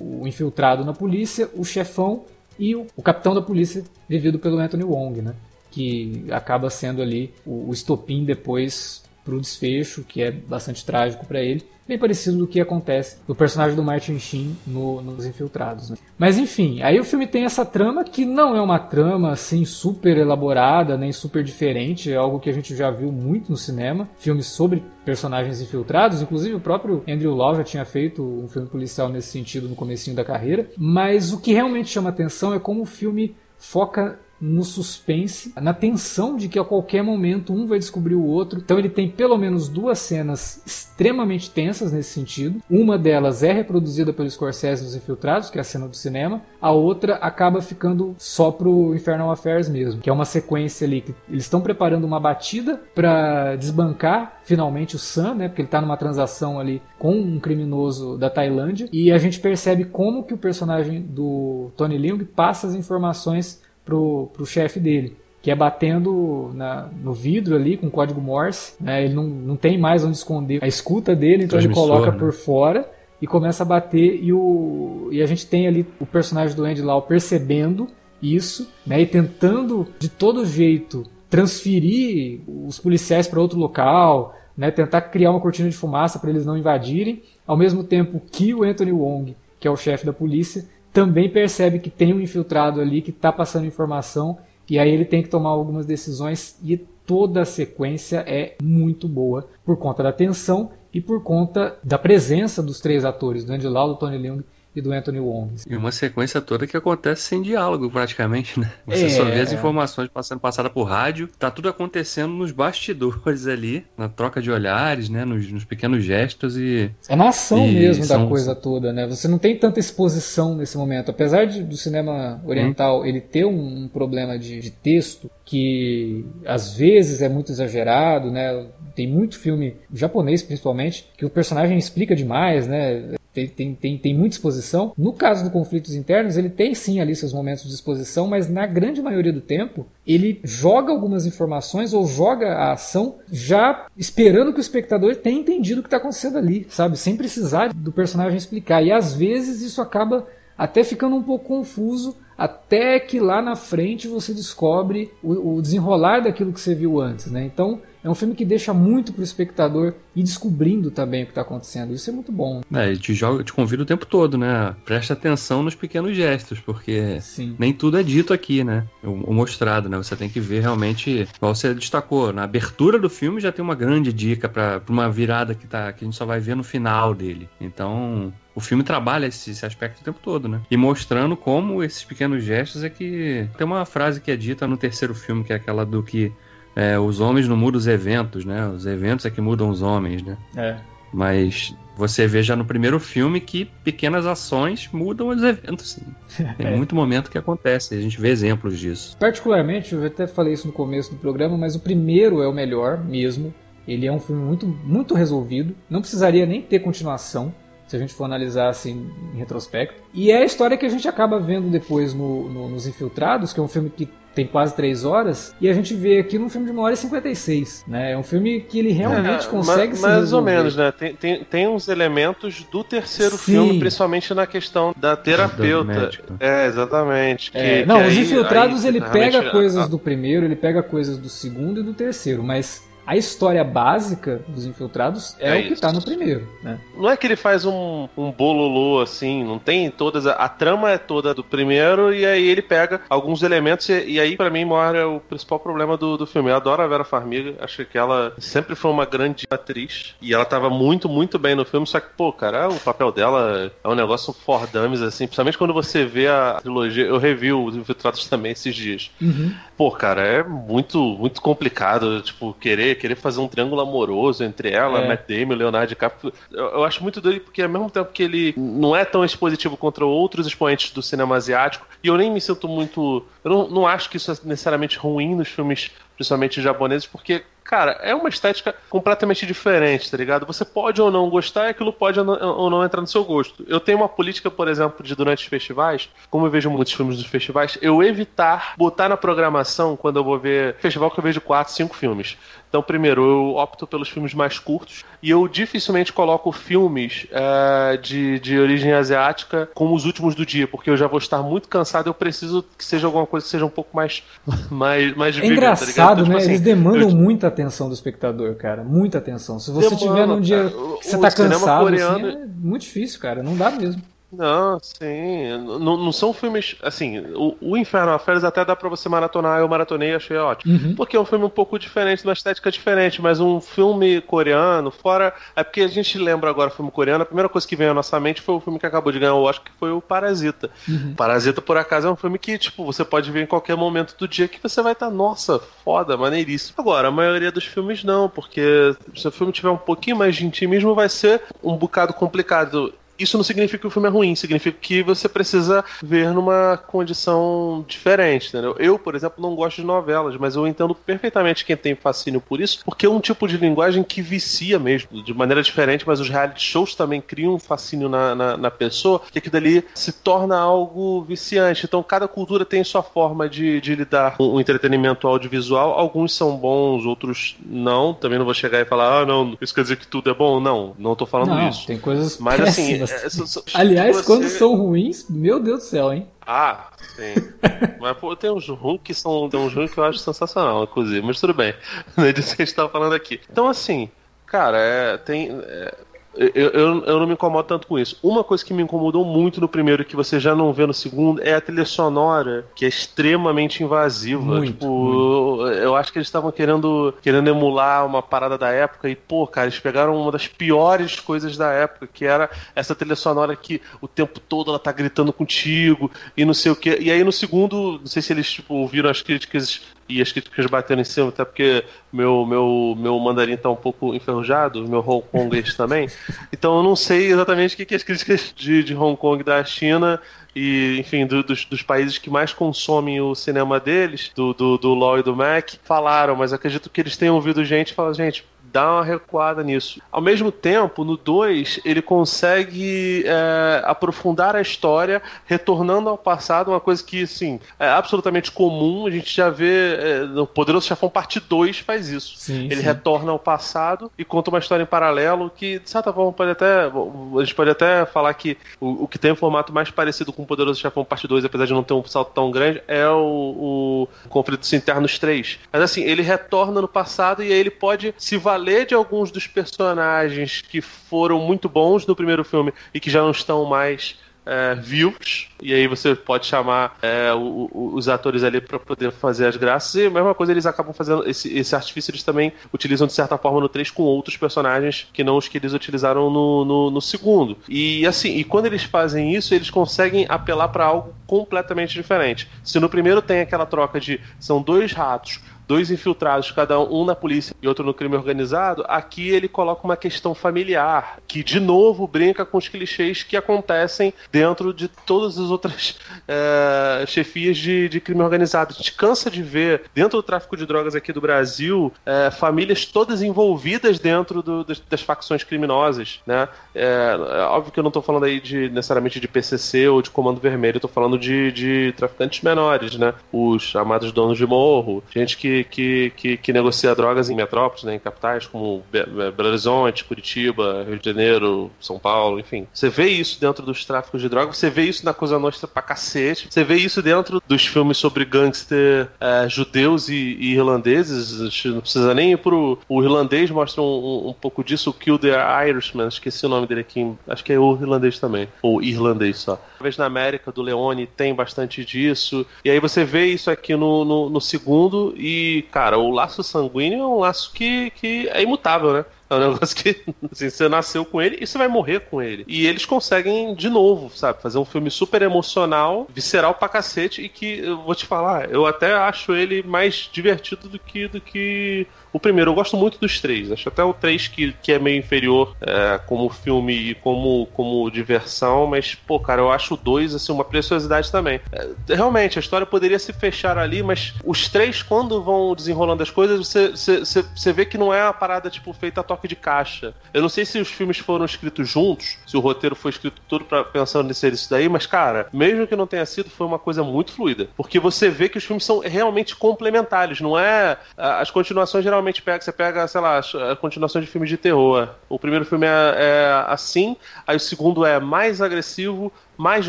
o, o infiltrado na polícia, o chefão e o, o capitão da polícia, vivido pelo Anthony Wong, né? Que acaba sendo ali o estopim depois para o desfecho, que é bastante trágico para ele, bem parecido do que acontece do personagem do Martin Sheen no, nos Infiltrados. Né? Mas enfim, aí o filme tem essa trama que não é uma trama assim super elaborada, nem super diferente, é algo que a gente já viu muito no cinema, filmes sobre personagens infiltrados, inclusive o próprio Andrew Law já tinha feito um filme policial nesse sentido no comecinho da carreira, mas o que realmente chama atenção é como o filme foca no suspense, na tensão de que a qualquer momento um vai descobrir o outro. Então ele tem pelo menos duas cenas extremamente tensas nesse sentido. Uma delas é reproduzida pelo Scorsese nos Infiltrados, que é a cena do cinema. A outra acaba ficando só pro Infernal Affairs mesmo, que é uma sequência ali que eles estão preparando uma batida para desbancar finalmente o Sam, né? Porque ele tá numa transação ali com um criminoso da Tailândia e a gente percebe como que o personagem do Tony Leung passa as informações pro, pro chefe dele que é batendo na, no vidro ali com código Morse. Né? Ele não, não tem mais onde esconder a escuta dele, então ele coloca né? por fora e começa a bater. E, o, e a gente tem ali o personagem do Andy Lau percebendo isso né? e tentando de todo jeito transferir os policiais para outro local, né? tentar criar uma cortina de fumaça para eles não invadirem, ao mesmo tempo que o Anthony Wong, que é o chefe da polícia, também percebe que tem um infiltrado ali que está passando informação e aí ele tem que tomar algumas decisões e toda a sequência é muito boa por conta da tensão e por conta da presença dos três atores, do Andy Lau, do Tony Leung e do Anthony Wong. E uma sequência toda que acontece sem diálogo, praticamente, né? Você é, só vê as informações passando passada por rádio, tá tudo acontecendo nos bastidores ali, na troca de olhares, né? Nos, nos pequenos gestos e. É na ação e mesmo são... da coisa toda, né? Você não tem tanta exposição nesse momento. Apesar de, do cinema oriental hum. ele ter um, um problema de, de texto que às vezes é muito exagerado, né? Tem muito filme japonês, principalmente, que o personagem explica demais, né? Tem, tem, tem, tem muita exposição. No caso do conflitos internos, ele tem sim ali seus momentos de exposição, mas na grande maioria do tempo, ele joga algumas informações ou joga a ação já esperando que o espectador tenha entendido o que está acontecendo ali, sabe? Sem precisar do personagem explicar. E às vezes isso acaba até ficando um pouco confuso, até que lá na frente você descobre o, o desenrolar daquilo que você viu antes, né? Então é um filme que deixa muito pro espectador ir descobrindo também o que está acontecendo. Isso é muito bom. É, te, joga, te convida o tempo todo, né? Presta atenção nos pequenos gestos, porque Sim. nem tudo é dito aqui, né? O, mostrado, né? Você tem que ver realmente, igual você destacou, na abertura do filme já tem uma grande dica para uma virada que, tá, que a gente só vai ver no final dele. Então, o filme trabalha esse, esse, aspecto o tempo todo, né? E mostrando como esses pequenos gestos é que. Tem uma frase que é dita no terceiro filme, que é aquela do que é, os homens não mudam os eventos, né? Os eventos é que mudam os homens, né? É. Mas você vê já no primeiro filme que pequenas ações mudam os eventos. Sim. *laughs* Tem é. muito momento que acontece, a gente vê exemplos disso. Particularmente, eu até falei isso no começo do programa, mas o primeiro é o melhor mesmo. Ele é um filme muito, muito resolvido. Não precisaria nem ter continuação, se a gente for analisar assim em retrospecto. E é a história que a gente acaba vendo depois no, no, nos Infiltrados, que é um filme que tem quase 3 horas, e a gente vê aqui num filme de 1 hora e 56, né? É um filme que ele realmente é, consegue se Mais ou menos, né? Tem, tem, tem uns elementos do terceiro Sim. filme, principalmente na questão da terapeuta. É, exatamente. Que, é, não, que Os aí, Infiltrados aí, ele pega coisas do primeiro, ele pega coisas do segundo e do terceiro, mas a história básica dos infiltrados é, é o que está no primeiro, né? Não é que ele faz um, um bololô assim, não tem todas. A, a, trama é toda do primeiro e aí ele pega alguns elementos e, e aí para mim mora o principal problema do, do filme. Eu adoro a Vera Farmiga, acho que ela sempre foi uma grande atriz e ela tava muito, muito bem no filme, só que, pô, cara, o papel dela é um negócio for dummies, assim, principalmente quando você vê a trilogia. Eu revi os infiltrados também esses dias. Uhum. Pô, cara, é muito, muito complicado, tipo, querer querer fazer um triângulo amoroso entre ela, é. Matt Damon, Leonardo DiCaprio. Eu, eu acho muito doido porque ao mesmo tempo que ele não é tão expositivo contra outros expoentes do cinema asiático, e eu nem me sinto muito. Eu não, não acho que isso é necessariamente ruim nos filmes, principalmente japoneses, porque cara, é uma estética completamente diferente, tá ligado? Você pode ou não gostar e aquilo pode ou não, ou não entrar no seu gosto. Eu tenho uma política, por exemplo, de durante os festivais, como eu vejo muitos filmes dos festivais, eu evitar botar na programação quando eu vou ver festival que eu vejo quatro, cinco filmes. Então, primeiro, eu opto pelos filmes mais curtos e eu dificilmente coloco filmes uh, de, de origem asiática como os últimos do dia, porque eu já vou estar muito cansado eu preciso que seja alguma coisa que seja um pouco mais *laughs* mais, mais É engraçado, tá então, tipo né? Assim, Eles demandam eu... muita atenção do espectador, cara. Muita atenção. Se você Demanda, tiver num dia que você tá cansado, coreano... assim, é muito difícil, cara. Não dá mesmo. Não, sim. Não, não são filmes. Assim, o, o Inferno Férias até dá pra você maratonar. Eu maratonei e achei ótimo. Uhum. Porque é um filme um pouco diferente, uma estética diferente. Mas um filme coreano, fora. É porque a gente lembra agora o filme coreano. A primeira coisa que vem à nossa mente foi o filme que acabou de ganhar o Oscar, que foi o Parasita. Uhum. Parasita, por acaso, é um filme que, tipo, você pode ver em qualquer momento do dia que você vai estar, tá, nossa, foda, maneiríssimo. Agora, a maioria dos filmes não, porque se o filme tiver um pouquinho mais de intimismo, vai ser um bocado complicado isso não significa que o filme é ruim, significa que você precisa ver numa condição diferente, entendeu? Eu, por exemplo, não gosto de novelas, mas eu entendo perfeitamente quem tem fascínio por isso, porque é um tipo de linguagem que vicia mesmo, de maneira diferente, mas os reality shows também criam um fascínio na, na, na pessoa, que aquilo dali se torna algo viciante. Então, cada cultura tem sua forma de, de lidar com o entretenimento audiovisual. Alguns são bons, outros não. Também não vou chegar e falar, ah, não, isso quer dizer que tudo é bom. Não, não tô falando não, isso. Tem coisas Mas assim, é, Aliás, você... quando são ruins, meu Deus do céu, hein? Ah, sim. *laughs* Mas pô, tem uns ruins que são. Tem uns ruins que eu acho sensacional, inclusive. Mas tudo bem. Não é disso que a gente tava falando aqui. Então, assim, cara, é, tem. É, eu, eu, eu, não me incomodo tanto com isso. Uma coisa que me incomodou muito no primeiro, que você já não vê no segundo, é a trilha sonora, que é extremamente invasiva. Muito, tipo, muito. Eu, acho que eles estavam querendo, querendo emular uma parada da época e, pô, cara, eles pegaram uma das piores coisas da época, que era essa trilha sonora que o tempo todo ela tá gritando contigo e não sei o que. E aí no segundo, não sei se eles tipo, ouviram as críticas e as críticas bateram em cima, até porque meu, meu, meu mandarim tá um pouco enferrujado, meu Hong Kongês também. Então eu não sei exatamente o que, que as críticas de, de Hong Kong da China e, enfim, do, dos, dos, países que mais consomem o cinema deles, do, do, do e do Mac, falaram, mas acredito que eles tenham ouvido gente falar, gente, dá uma recuada nisso. Ao mesmo tempo, no 2, ele consegue é, aprofundar a história, retornando ao passado, uma coisa que, assim, é absolutamente comum. A gente já vê é, no Poderoso Chefão Parte 2 faz isso. Sim, ele sim. retorna ao passado e conta uma história em paralelo que, de certa forma, pode até. A gente pode até falar que o, o que tem um formato mais parecido com o Poderoso Chefão Parte 2, apesar de não ter um salto tão grande, é o, o Conflitos Internos 3. Mas assim, ele retorna no passado e aí ele pode se valer valer de alguns dos personagens que foram muito bons no primeiro filme e que já não estão mais é, views, e aí você pode chamar é, o, o, os atores ali para poder fazer as graças, e a mesma coisa eles acabam fazendo, esse, esse artifício eles também utilizam de certa forma no 3 com outros personagens que não os que eles utilizaram no, no, no segundo. E assim, e quando eles fazem isso, eles conseguem apelar para algo completamente diferente. Se no primeiro tem aquela troca de são dois ratos dois infiltrados, cada um na polícia e outro no crime organizado, aqui ele coloca uma questão familiar, que de novo brinca com os clichês que acontecem dentro de todas as outras é, *laughs* chefias de, de, crime organizado. A gente cansa de ver, dentro do tráfico de drogas aqui do Brasil, é, famílias todas envolvidas dentro do, das, das, facções criminosas. Né? É, óbvio que eu não estou falando aí de, necessariamente de PCC ou de Comando Vermelho, estou falando de, de traficantes menores, né? os chamados donos de morro, gente que que, que, que, negocia drogas em metrópoles, né, em capitais como Belo Horizonte, Curitiba, Rio de Janeiro, São Paulo, enfim. Você vê isso dentro dos tráficos de drogas, você vê isso na Coisa Nostra pra cacete, você vê isso dentro dos filmes sobre gangster é, judeus e, e, irlandeses, não precisa nem ir pro... O irlandês mostra um, um, um, pouco disso, o Kill the Irishman, esqueci o nome dele aqui, acho que é o irlandês também, ou irlandês só. Talvez na América do Leone tem bastante disso, e aí você vê isso aqui no, no, no segundo e cara, o laço sanguíneo é um laço que, que é imutável, né? É um *laughs* negócio que assim, você nasceu com ele e você vai morrer com ele. E eles conseguem, de novo, sabe, fazer um filme super emocional, visceral pra cacete, e que eu vou te falar, eu até acho ele mais divertido do que, do que o primeiro. Eu gosto muito dos três. Acho até o três que, que é meio inferior é, como filme e como, como diversão, mas, pô, cara, eu acho o dois, assim, uma preciosidade também. É, realmente, a história poderia se fechar ali, mas os três, quando vão desenrolando as coisas, você, você, você vê que não é uma parada, tipo, feita a toque de caixa. Eu não sei se os filmes foram escritos juntos, se o roteiro foi escrito tudo pra, pensando nisso isso daí, mas, cara, mesmo que não tenha sido, foi uma coisa muito fluida. Porque você vê que os filmes são realmente complementares, não é. As continuações geralmente pega, você pega, sei lá, a continuação de filmes de terror. O primeiro filme é, é assim, aí o segundo é mais agressivo, mais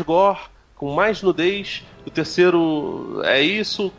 gore, com mais nudez, o terceiro é isso,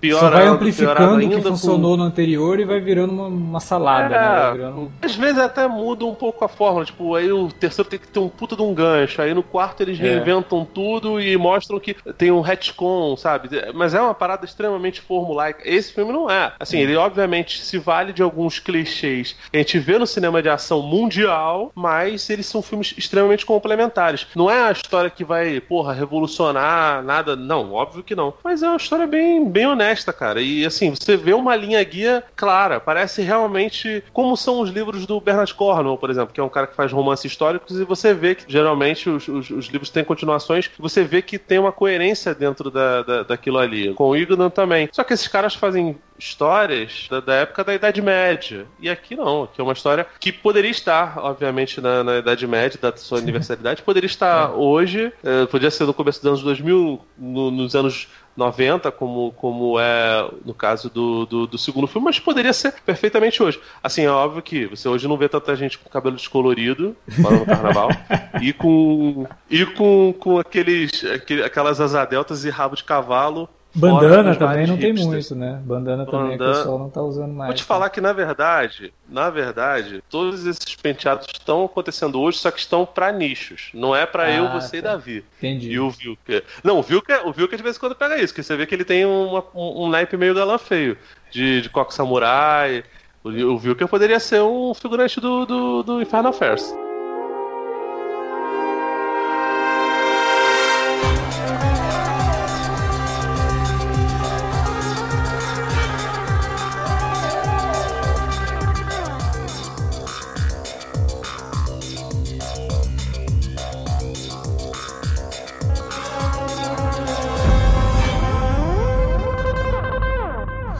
pior Só vai amplificando o que funcionou com... no anterior e vai virando uma, uma salada, é, né? Virando... Às vezes até muda um pouco a fórmula, tipo, aí o terceiro tem que ter um puta de um gancho, aí no quarto eles é. reinventam tudo e mostram que tem um retcon, sabe? Mas é uma parada extremamente formulaica. Esse filme não é. Assim, ele obviamente se vale de alguns clichês que a gente vê no cinema de ação mundial, mas eles são filmes extremamente complementares. Não é a história que vai, porra, revolucionar nada não, óbvio que não. Mas é uma história bem, bem honesta, cara. E assim, você vê uma linha guia clara. Parece realmente como são os livros do Bernard Cornwell, por exemplo, que é um cara que faz romances históricos, e você vê que geralmente os, os, os livros têm continuações, você vê que tem uma coerência dentro da, da, daquilo ali. Com o Ignan também. Só que esses caras fazem histórias da, da, época da Idade Média. E aqui não, aqui é uma história que poderia estar, obviamente, na, na Idade Média, da sua universalidade, poderia estar é. hoje, eh, podia ser no começo dos anos 2000, no, nos anos 90, como, como é no caso do, do, do, segundo filme, mas poderia ser perfeitamente hoje. Assim, é óbvio que você hoje não vê tanta gente com cabelo descolorido fora no carnaval *laughs* e com e com, com aqueles, aquele, aquelas asadeltas e rabo de cavalo Bandana também não tem muito, né? Bandana, Bandana também o pessoal não tá usando mais. Vou te falar que na verdade, na verdade, todos esses penteados estão acontecendo hoje, só que estão para nichos. Não é para ah, eu, você tá. e Davi. Entendi. E o Vilker. Não, o Vilker, o Vilker de vez em quando pega isso, que você vê que ele tem uma, um, um naipe meio galã feio. De, de coque samurai. O, o Vilker poderia ser um figurante do, do, do Infernal Affairs.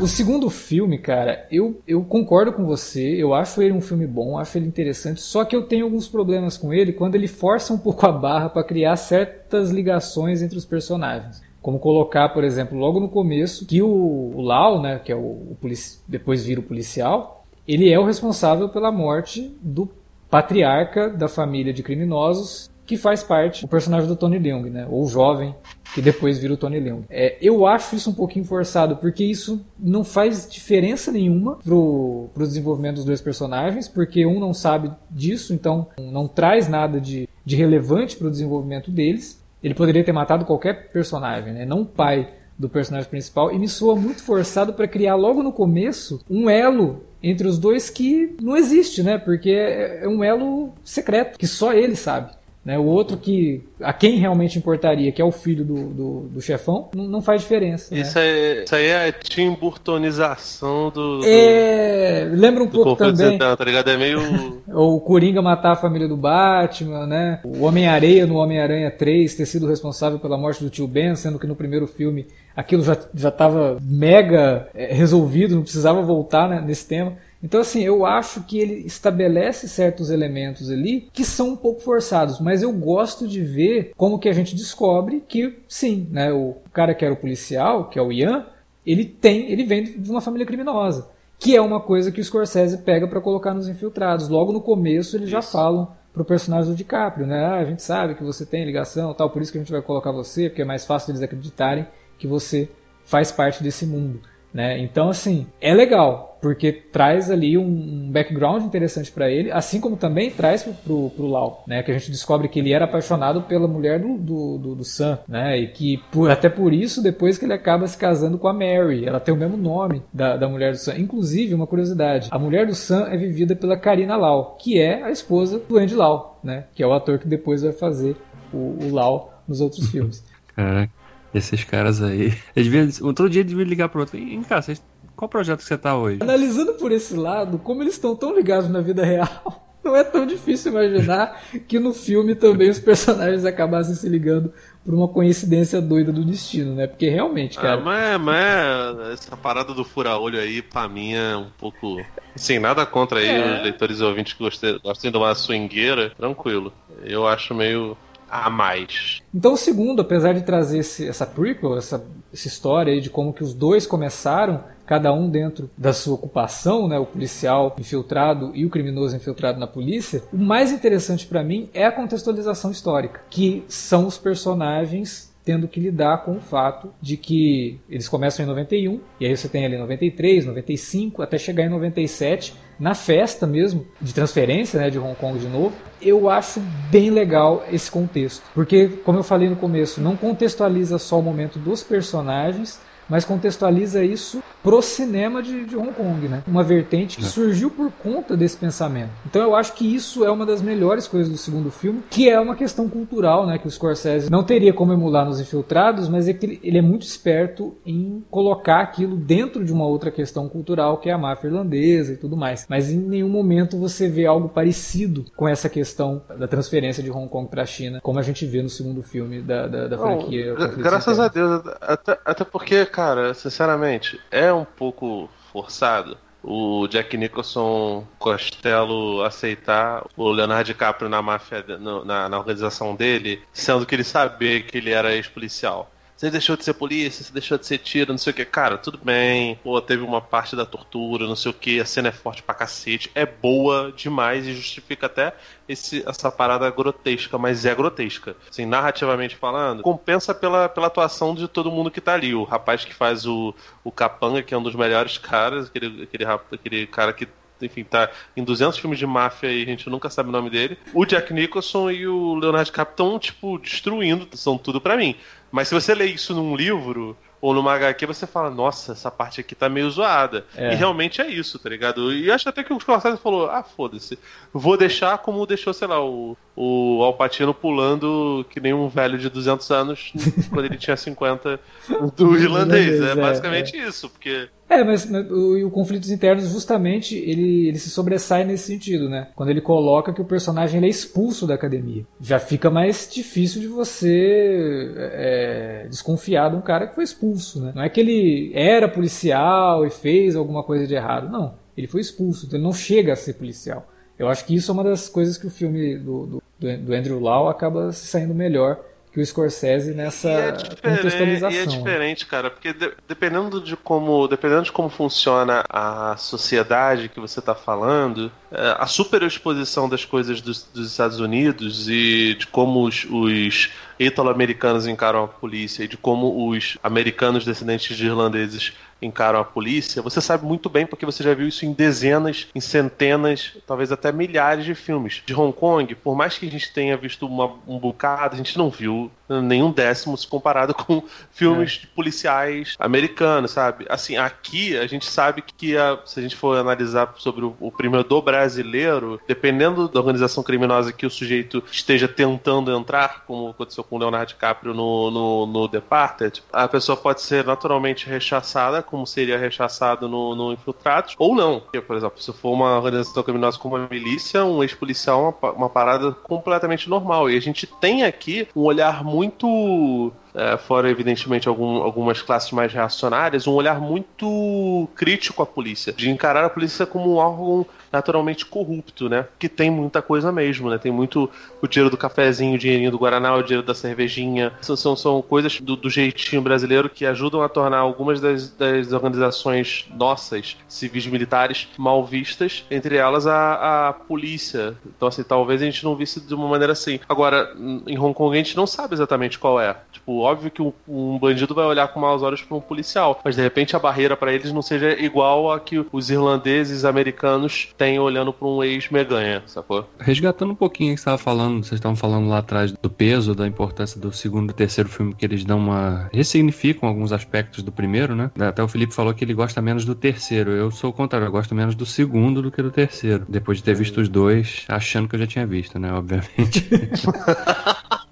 O segundo filme, cara, eu, eu concordo com você, eu acho ele um filme bom, acho ele interessante, só que eu tenho alguns problemas com ele quando ele força um pouco a barra para criar certas ligações entre os personagens. Como colocar, por exemplo, logo no começo, que o, o Lau, né, que é o, o depois vira o policial, ele é o responsável pela morte do patriarca da família de criminosos que faz parte do personagem do Tony Leung, né? Ou jovem que depois vira o Tony Leung. É, eu acho isso um pouquinho forçado, porque isso não faz diferença nenhuma pro, pro desenvolvimento dos dois personagens, porque um não sabe disso, então não traz nada de, de relevante pro desenvolvimento deles. Ele poderia ter matado qualquer personagem, né? Não o pai do personagem principal, e me soa muito forçado para criar logo no começo um elo entre os dois que não existe, né? Porque é, é um elo secreto, que só ele sabe. Né? O outro que a quem realmente importaria, que é o filho do, do, do chefão, não, não, faz diferença. Isso, né? é, isso aí é a Tim Burtonização do, do. É. Lembra um pouco também. tá ligado? É meio. *laughs* o Coringa matar a família do Batman, né? O Homem-Areia no Homem-Aranha 3 ter sido responsável pela morte do tio Ben, sendo que no primeiro filme aquilo já estava mega é, resolvido, não precisava voltar né, nesse tema. Então, assim, eu acho que ele estabelece certos elementos ali que são um pouco forçados, mas eu gosto de ver como que a gente descobre que, sim, né, o cara que era o policial, que é o Ian, ele tem, ele vem de uma família criminosa, que é uma coisa que o Scorsese pega para colocar nos infiltrados. Logo no começo eles já falam pro personagem do DiCaprio, né? Ah, a gente sabe que você tem ligação, tal, por isso que a gente vai colocar você, porque é mais fácil eles acreditarem que você faz parte desse mundo. Né? Então, assim, é legal, porque traz ali um background interessante para ele, assim como também traz pro, pro, Lau, né? Que a gente descobre que ele era apaixonado pela mulher do, do, do, do Sam, né? E que por, até por isso, depois que ele acaba se casando com a Mary, ela tem o mesmo nome da, da mulher do Sam. Inclusive, uma curiosidade, a mulher do Sam é vivida pela Karina Lau, que é a esposa do Andy Lau, né? Que é o ator que depois vai fazer o, o Lau nos outros *laughs* filmes. Caraca. Esses caras aí. Eles deviam, outro dia devia ligar pro outro. Vem cá, vocês Qual projeto que você tá hoje? Analisando por esse lado, como eles estão tão ligados na vida real, *laughs* não é tão difícil imaginar que no filme também os personagens acabassem se ligando por uma coincidência doida do destino, né? Porque realmente, cara. Ah, mas, mas essa parada do fura-olho aí, pra mim, é um pouco. Assim, nada contra aí É. os leitores e ouvintes que gostem, gostem de uma swingueira, tranquilo. Eu acho meio a mais. Então o segundo, apesar de trazer esse- essa prequel, essa, essa história aí de como que os dois começaram, cada um dentro da sua ocupação, né, o policial infiltrado e o criminoso infiltrado na polícia, o mais interessante pra mim é a contextualização histórica, que são os personagens tendo que lidar com o fato de que eles começam em 91, e aí você tem ali 93, 95, até chegar em 97, na festa mesmo, de transferência né, de Hong Kong de novo, eu acho bem legal esse contexto. Porque, como eu falei no começo, não contextualiza só o momento dos personagens, mas contextualiza isso pro cinema de, de Hong Kong, né? Uma vertente que surgiu por conta desse pensamento. Então eu acho que isso é uma das melhores coisas do segundo filme, que é uma questão cultural, né? Que o Scorsese não teria como emular nos Infiltrados, mas é que ele- é muito esperto em colocar aquilo dentro de uma outra questão cultural, que é a máfia irlandesa e tudo mais. Mas em nenhum momento você vê algo parecido com essa questão da transferência de Hong Kong para a China, como a gente vê no segundo filme da, da, da franquia. Conflitos graças a. Deus, até, até porque, cara, sinceramente, é um pouco forçado o Jack Nicholson Costello aceitar o Leonardo DiCaprio na máfia, na, na organização dele, sendo que ele sabia que ele era ex-policial. Você deixou de ser polícia, você deixou de ser tiro, não sei o que. Cara, tudo bem. Pô, teve uma parte da tortura, não sei o que. A cena é forte pra cacete. É boa demais e justifica até esse, essa parada grotesca, mas é grotesca. Assim, narrativamente falando, compensa pela, pela atuação de todo mundo que tá ali. O rapaz que faz o, o Capanga, que é um dos melhores caras, aquele, aquele, aquele cara que enfim, tá em 200 filmes de máfia e a gente nunca sabe o nome dele. O Jack Nicholson e o Leonardo DiCaprio estão, tipo, destruindo, são tudo pra mim. Mas se você lê isso num livro ou numa HQ, você fala, nossa, essa parte aqui tá meio zoada. É. E realmente é isso, tá ligado? E acho até que o Scorsese falou, ah, foda-se, vou deixar como deixou, sei lá, o, o Alpatino pulando que nem um velho de 200 anos quando ele tinha 50 do *laughs* irlandês. É é, basicamente isso, porque... É, mas o, o Conflitos Internos, justamente, ele, ele se sobressai nesse sentido, né? Quando ele coloca que o personagem ele é expulso da academia. Já fica mais difícil de você é, desconfiar de um cara que foi expulso, né? Não é que ele era policial e fez alguma coisa de errado, não. Ele foi expulso, então ele não chega a ser policial. Eu acho que isso é uma das coisas que o filme do, do, do Andrew Lau acaba se saindo melhor que o Scorsese nessa E é, diferente, contextualização. e é diferente, cara, porque de- dependendo de como, dependendo de como funciona a sociedade que você está falando, é, a superexposição das coisas dos, dos Estados Unidos e de como os, os italo-americanos encaram a polícia e de como os americanos descendentes de irlandeses encaram a polícia, você sabe muito bem porque você já viu isso em dezenas, em centenas, talvez até milhares de filmes. De Hong Kong, por mais que a gente tenha visto uma- um bocado, a gente não viu nenhum décimo se comparado *laughs* com filmes de policiais americanos, sabe? Assim, aqui a gente sabe que a- se a gente for analisar sobre o, o primeiro do brasileiro, dependendo da organização criminosa que o sujeito esteja tentando entrar, como aconteceu com o Leonardo DiCaprio no, no, no Departed, a pessoa pode ser naturalmente rechaçada, como seria rechaçado no, no Infiltrados, ou não. Porque, por exemplo, se for uma organização criminosa como a milícia, um ex-policial é uma, uma parada completamente normal. E a gente tem aqui um olhar muito. É, fora, evidentemente, algum- algumas classes mais reacionárias, um olhar muito crítico à polícia. De encarar a polícia como um órgão naturalmente corrupto, né? Que tem muita coisa mesmo, né? Tem muito o dinheiro do cafezinho, o dinheirinho do Guaraná, o dinheiro da cervejinha. São, são, são coisas do, do jeitinho brasileiro que ajudam a tornar algumas das, das organizações nossas, civis militares, mal vistas, entre elas a, a polícia. Então, assim, talvez a gente não visse de uma maneira assim. Agora, em Hong Kong a gente não sabe exatamente qual é. Tipo, óbvio que um, um bandido vai olhar com maus olhos para um policial, mas de repente a barreira para eles não seja igual a que os irlandeses americanos têm olhando para um ex-meganha, sacou? Resgatando um pouquinho o que você estava falando, vocês estavam falando lá atrás do peso, da importância do segundo e terceiro filme, que eles dão uma. ressignificam alguns aspectos do primeiro, né? Até o Felipe falou que ele gosta menos do terceiro. Eu sou o contrário, eu gosto menos do segundo do que do terceiro. Depois de ter visto os dois, achando que eu já tinha visto, né? Obviamente. *laughs*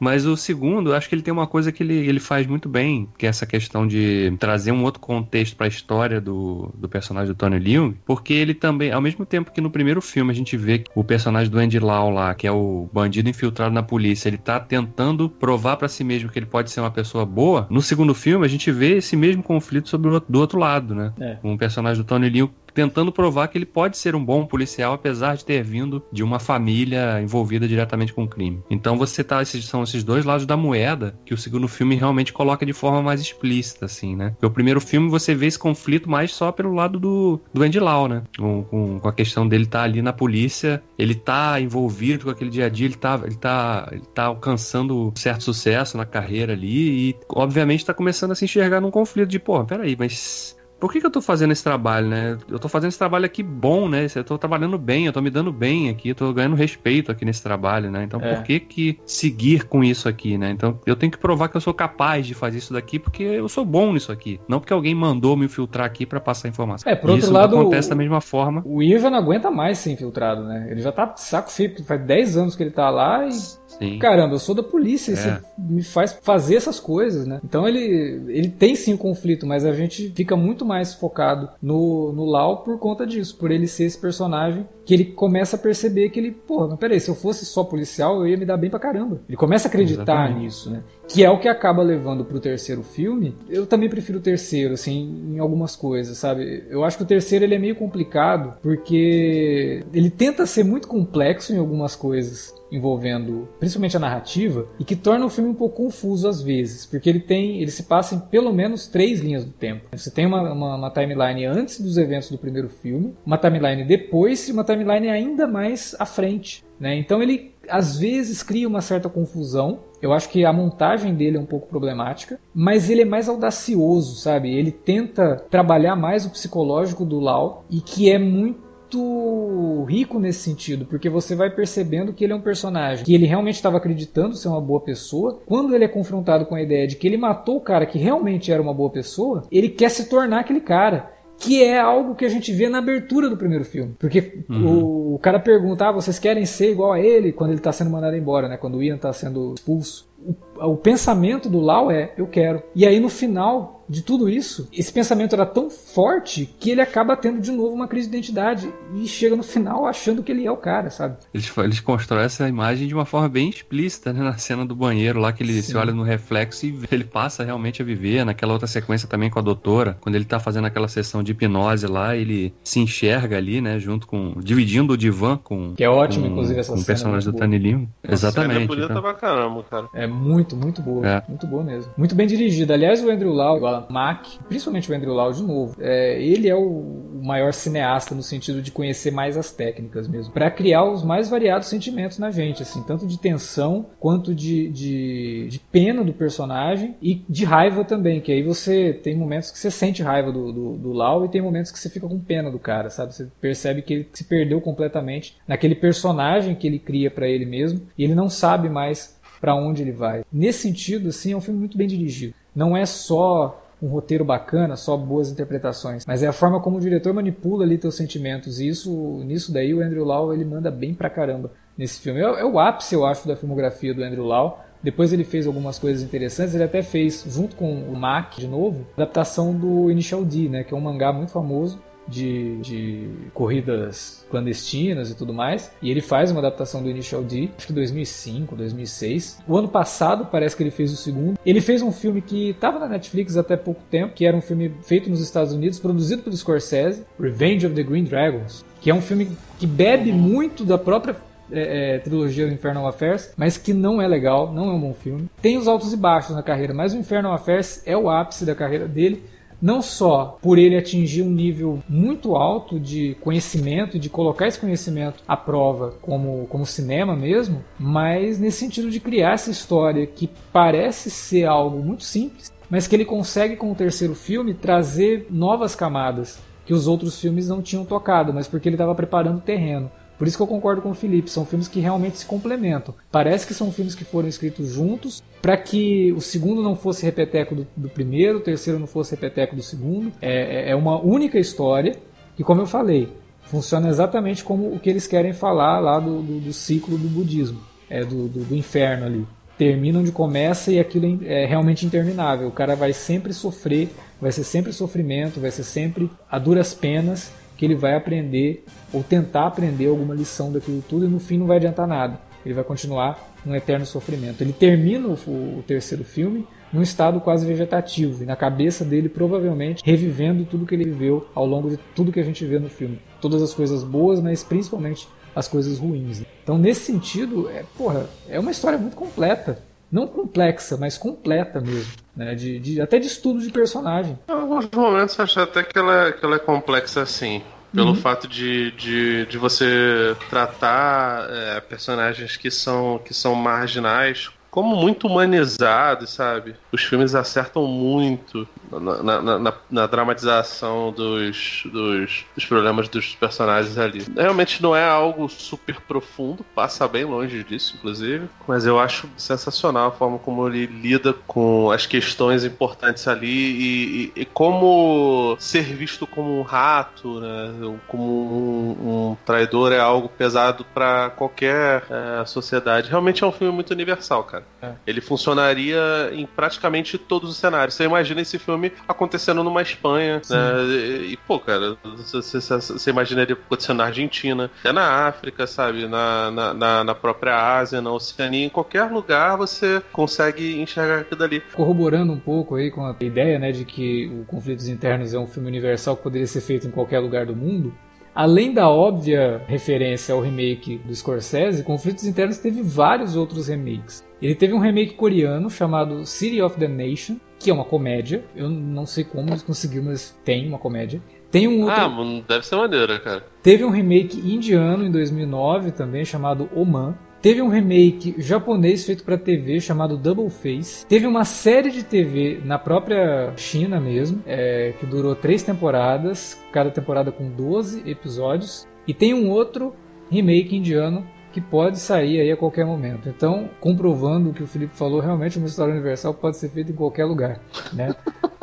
Mas o segundo, acho que ele tem uma coisa que ele, ele faz muito bem, que é essa questão de trazer um outro contexto para a história do, do personagem do Tony Leung, porque ele também, ao mesmo tempo que no primeiro filme a gente vê que o personagem do Andy Lau lá, que é o bandido infiltrado na polícia, ele tá tentando provar para si mesmo que ele pode ser uma pessoa boa. No segundo filme a gente vê esse mesmo conflito sobre o, do outro lado, né? É. Um personagem do Tony Leung tentando provar que ele pode ser um bom policial, apesar de ter vindo de uma família envolvida diretamente com o crime. Então você tá, esses, são esses dois lados da moeda que o segundo filme realmente coloca de forma mais explícita, assim, né? Porque o primeiro filme você vê esse conflito mais só pelo lado do, do Andy Lau, né? Com, com, com a questão dele estar tá ali na polícia, ele tá envolvido com aquele dia a dia, ele tá, ele tá, ele tá alcançando certo sucesso na carreira ali e, obviamente, tá começando a se enxergar num conflito de, pô, peraí, mas por que, que eu tô fazendo esse trabalho, né? Eu tô fazendo esse trabalho aqui bom, né? Eu tô trabalhando bem, eu tô me dando bem aqui, eu tô ganhando respeito aqui nesse trabalho, né? Então é. por que que seguir com isso aqui, né? Então eu tenho que provar que eu sou capaz de fazer isso daqui porque eu sou bom nisso aqui. Não porque alguém mandou me infiltrar aqui para passar informação. É, por outro isso lado, acontece da mesma forma. O Ivan não aguenta mais ser infiltrado, né? Ele já tá saco feio, faz 10 anos que ele tá lá e Sim. Caramba, eu sou da polícia, é. você me faz fazer essas coisas, né? Então ele, ele tem sim um conflito, mas a gente fica muito mais focado no, no Lau por conta disso, por ele ser esse personagem que ele começa a perceber que ele, porra, mas peraí, se eu fosse só policial, eu ia me dar bem pra caramba. Ele começa a acreditar Exatamente. nisso, né? Que é o que acaba levando pro terceiro filme. Eu também prefiro o terceiro, assim, em algumas coisas, sabe? Eu acho que o terceiro ele é meio complicado, porque ele tenta ser muito complexo em algumas coisas envolvendo principalmente a narrativa e que torna o filme um pouco confuso às vezes, porque ele tem, ele se passa em pelo menos três linhas do tempo. Você tem uma, uma, uma timeline antes dos eventos do primeiro filme, uma timeline depois e uma timeline ainda mais à frente. Né? Então ele às vezes cria uma certa confusão. Eu acho que a montagem dele é um pouco problemática, mas ele é mais audacioso, sabe? Ele tenta trabalhar mais o psicológico do Lau e que é muito muito rico nesse sentido, porque você vai percebendo que ele é um personagem que ele realmente estava acreditando ser uma boa pessoa. Quando ele é confrontado com a ideia de que ele matou o cara que realmente era uma boa pessoa, ele quer se tornar aquele cara que é algo que a gente vê na abertura do primeiro filme. Porque uhum. o, cara pergunta, ah, vocês querem ser igual a ele quando ele está sendo mandado embora, né? Quando o Ian está sendo expulso. O, o pensamento do Lau é, eu quero. E aí no final de tudo isso, esse pensamento era tão forte que ele acaba tendo de novo uma crise de identidade e chega no final achando que ele é o cara, sabe? Eles, eles constroem essa imagem de uma forma bem explícita, né? Na cena do banheiro lá, que ele Sim. se olha no reflexo e ele passa realmente a viver. Naquela outra sequência também com a doutora, quando ele tá fazendo aquela sessão de hipnose lá, ele se enxerga ali, né? Junto com. dividindo o divã com. Que é ótimo, com, inclusive, essa com cena. o personagem do Tani Lima. Exatamente. É então. pra caramba, cara. É muito, muito boa. É. Muito boa mesmo. Muito bem dirigida. Aliás, o Andrew Lau, igual Mac, principalmente o Andrew Lau de novo, é, ele é o maior cineasta no sentido de conhecer mais as técnicas mesmo, para criar os mais variados sentimentos na gente, assim, tanto de tensão quanto de, de, de, pena do personagem e de raiva também, que aí você tem momentos que você sente raiva do, do, do Lau e tem momentos que você fica com pena do cara, sabe? Você percebe que ele se perdeu completamente naquele personagem que ele cria para ele mesmo e ele não sabe mais para onde ele vai. Nesse sentido, assim, é um filme muito bem dirigido. Não é só um roteiro bacana, só boas interpretações, mas é a forma como o diretor manipula ali teus sentimentos. E isso, nisso daí o Andrew Lau ele manda bem pra caramba nesse filme. É, é o ápice, eu acho, da filmografia do Andrew Lau. Depois ele fez algumas coisas interessantes. Ele até fez, junto com o Mac, de novo, adaptação do Initial D, né, que é um mangá muito famoso de, de corridas clandestinas e tudo mais. E ele faz uma adaptação do Initial D, acho que 2005, 2006. O ano passado parece que ele fez o segundo. Ele fez um filme que estava na Netflix até pouco tempo, que era um filme feito nos Estados Unidos, produzido pelo Scorsese, Revenge of the Green Dragons, que é um filme que bebe muito da própria é, é, trilogia do Infernal Affairs, mas que não é legal, não é um bom filme. Tem os altos e baixos na carreira, mas o Infernal Affairs é o ápice da carreira dele não só por ele atingir um nível muito alto de conhecimento e de colocar esse conhecimento à prova como, como cinema mesmo, mas nesse sentido de criar essa história que parece ser algo muito simples, mas que ele consegue com o terceiro filme trazer novas camadas que os outros filmes não tinham tocado, mas porque ele estava preparando o terreno. Por isso que eu concordo com o Felipe, são filmes que realmente se complementam. Parece que são filmes que foram escritos juntos para que o segundo não fosse repeteco do, do, primeiro, o terceiro não fosse repeteco do segundo. É, é, é uma única história que, como eu falei, funciona exatamente como o que eles querem falar lá do, do, do ciclo do budismo, é do, do, inferno ali. termina onde começa e aquilo é realmente interminável. O cara vai sempre sofrer, vai ser sempre sofrimento, vai ser sempre a duras penas que ele vai aprender ou tentar aprender alguma lição daquilo tudo e no fim não vai adiantar nada. Ele vai continuar num eterno sofrimento. Ele termina o, o terceiro filme num estado quase vegetativo e na cabeça dele provavelmente revivendo tudo que ele viveu ao longo de tudo que a gente vê no filme. Todas as coisas boas, mas principalmente as coisas ruins. Então, nesse sentido, é, porra, é uma história muito completa. Não complexa, mas completa mesmo. Né? De, de até de estudo de personagem. Em alguns momentos eu acho até que ela, é, que ela é complexa assim. Pelo uhum. fato de, de, de você tratar é, personagens que são, que são marginais como muito humanizado, sabe? Os filmes acertam muito na, na, na, na dramatização dos, dos, dos, problemas dos personagens ali. Realmente não é algo super profundo, passa bem longe disso, inclusive, mas eu acho sensacional a forma como ele lida com as questões importantes ali e, e, e como ser visto como um rato, né? como um, um traidor é algo pesado para qualquer é, sociedade. Realmente é um filme muito universal, cara. É. Ele funcionaria em praticamente todos os cenários. Você imagina esse filme acontecendo numa Espanha, né? E, pô, cara, você, você imaginaria acontecendo na Argentina, até na África, sabe? Na, na, na, própria Ásia, na Oceania, em qualquer lugar você consegue enxergar aquilo dali. Corroborando um pouco aí com a ideia, né, de que o Conflitos Internos é um filme universal que poderia ser feito em qualquer lugar do mundo, Além da óbvia referência ao remake do Scorsese, Conflitos Internos teve vários outros remakes. Ele teve um remake coreano chamado City of the Nation, que é uma comédia. Eu não sei como eles conseguiram, mas tem uma comédia. Tem um outro... Ah, deve ser maneira, cara. Teve um remake indiano em 2009 também, chamado Oman. Teve um remake japonês feito para TV chamado Double Face. Teve uma série de TV na própria China mesmo, é, que durou três temporadas, cada temporada com 12 episódios. E tem um outro remake indiano que pode sair aí a qualquer momento. Então, comprovando o que o Felipe falou, realmente uma história universal pode ser feita em qualquer lugar, né?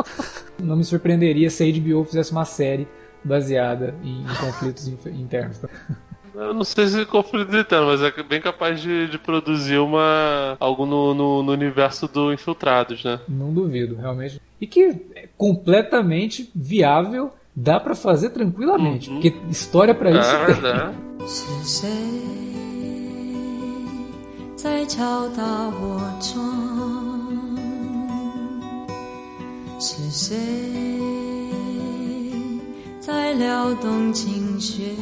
*laughs* Não me surpreenderia se a HBO fizesse uma série baseada em, conflitos internos. Eu não sei se é conflito interno, mas é bem capaz de, de produzir uma algo no, no, no, universo do Infiltrados, né? Não duvido, realmente. E que é completamente viável, dá para fazer tranquilamente, uhum. porque história para isso é, tem. É. *laughs* 在敲打我窗，是谁在撩动琴弦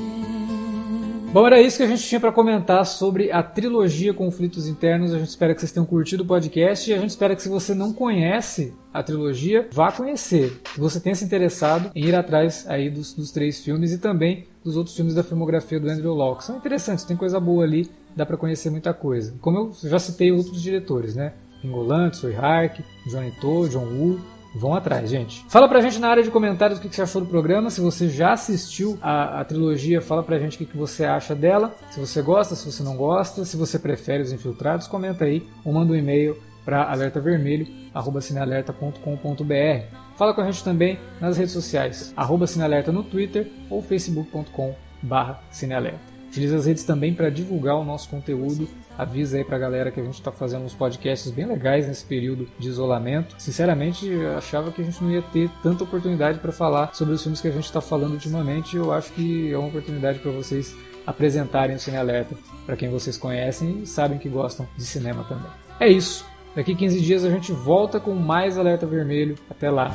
？Bom, era isso que a gente tinha para comentar sobre a trilogia Conflitos Internos. A gente espera que vocês tenham curtido o podcast e a gente espera que se você não conhece a trilogia, vá conhecer. Que você tenha se interessado em ir atrás aí dos, dos três filmes e também dos outros filmes da filmografia do Andrew que são interessantes, tem coisa boa ali dá para conhecer muita coisa. Como eu já citei outros diretores, né? Ingolant, Soy Hark, Johnny To, John Woo, Vão atrás, gente. Fala pra gente na área de comentários o que você achou do programa. Se você já assistiu a, a, trilogia, fala pra gente o que você acha dela. Se você gosta, se você não gosta, se você prefere os infiltrados, comenta aí ou manda um e-mail para alertavermelho.cinealerta.com.br. Fala com a gente também nas redes sociais, arroba Cinealerta no Twitter ou facebook.com barra Cinealerta. Utiliza as redes também para divulgar o nosso conteúdo. Avisa aí pra galera que a gente está fazendo uns podcasts bem legais nesse período de isolamento. Sinceramente, eu achava que a gente não ia ter tanta oportunidade para falar sobre os filmes que a gente está falando ultimamente. Eu acho que é uma oportunidade para vocês apresentarem o Cine Alerta para quem vocês conhecem e sabem que gostam de cinema também. É isso. Daqui 15 dias a gente volta com mais Alerta Vermelho. Até lá.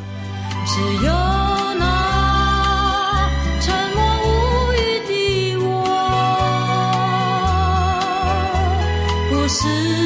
敲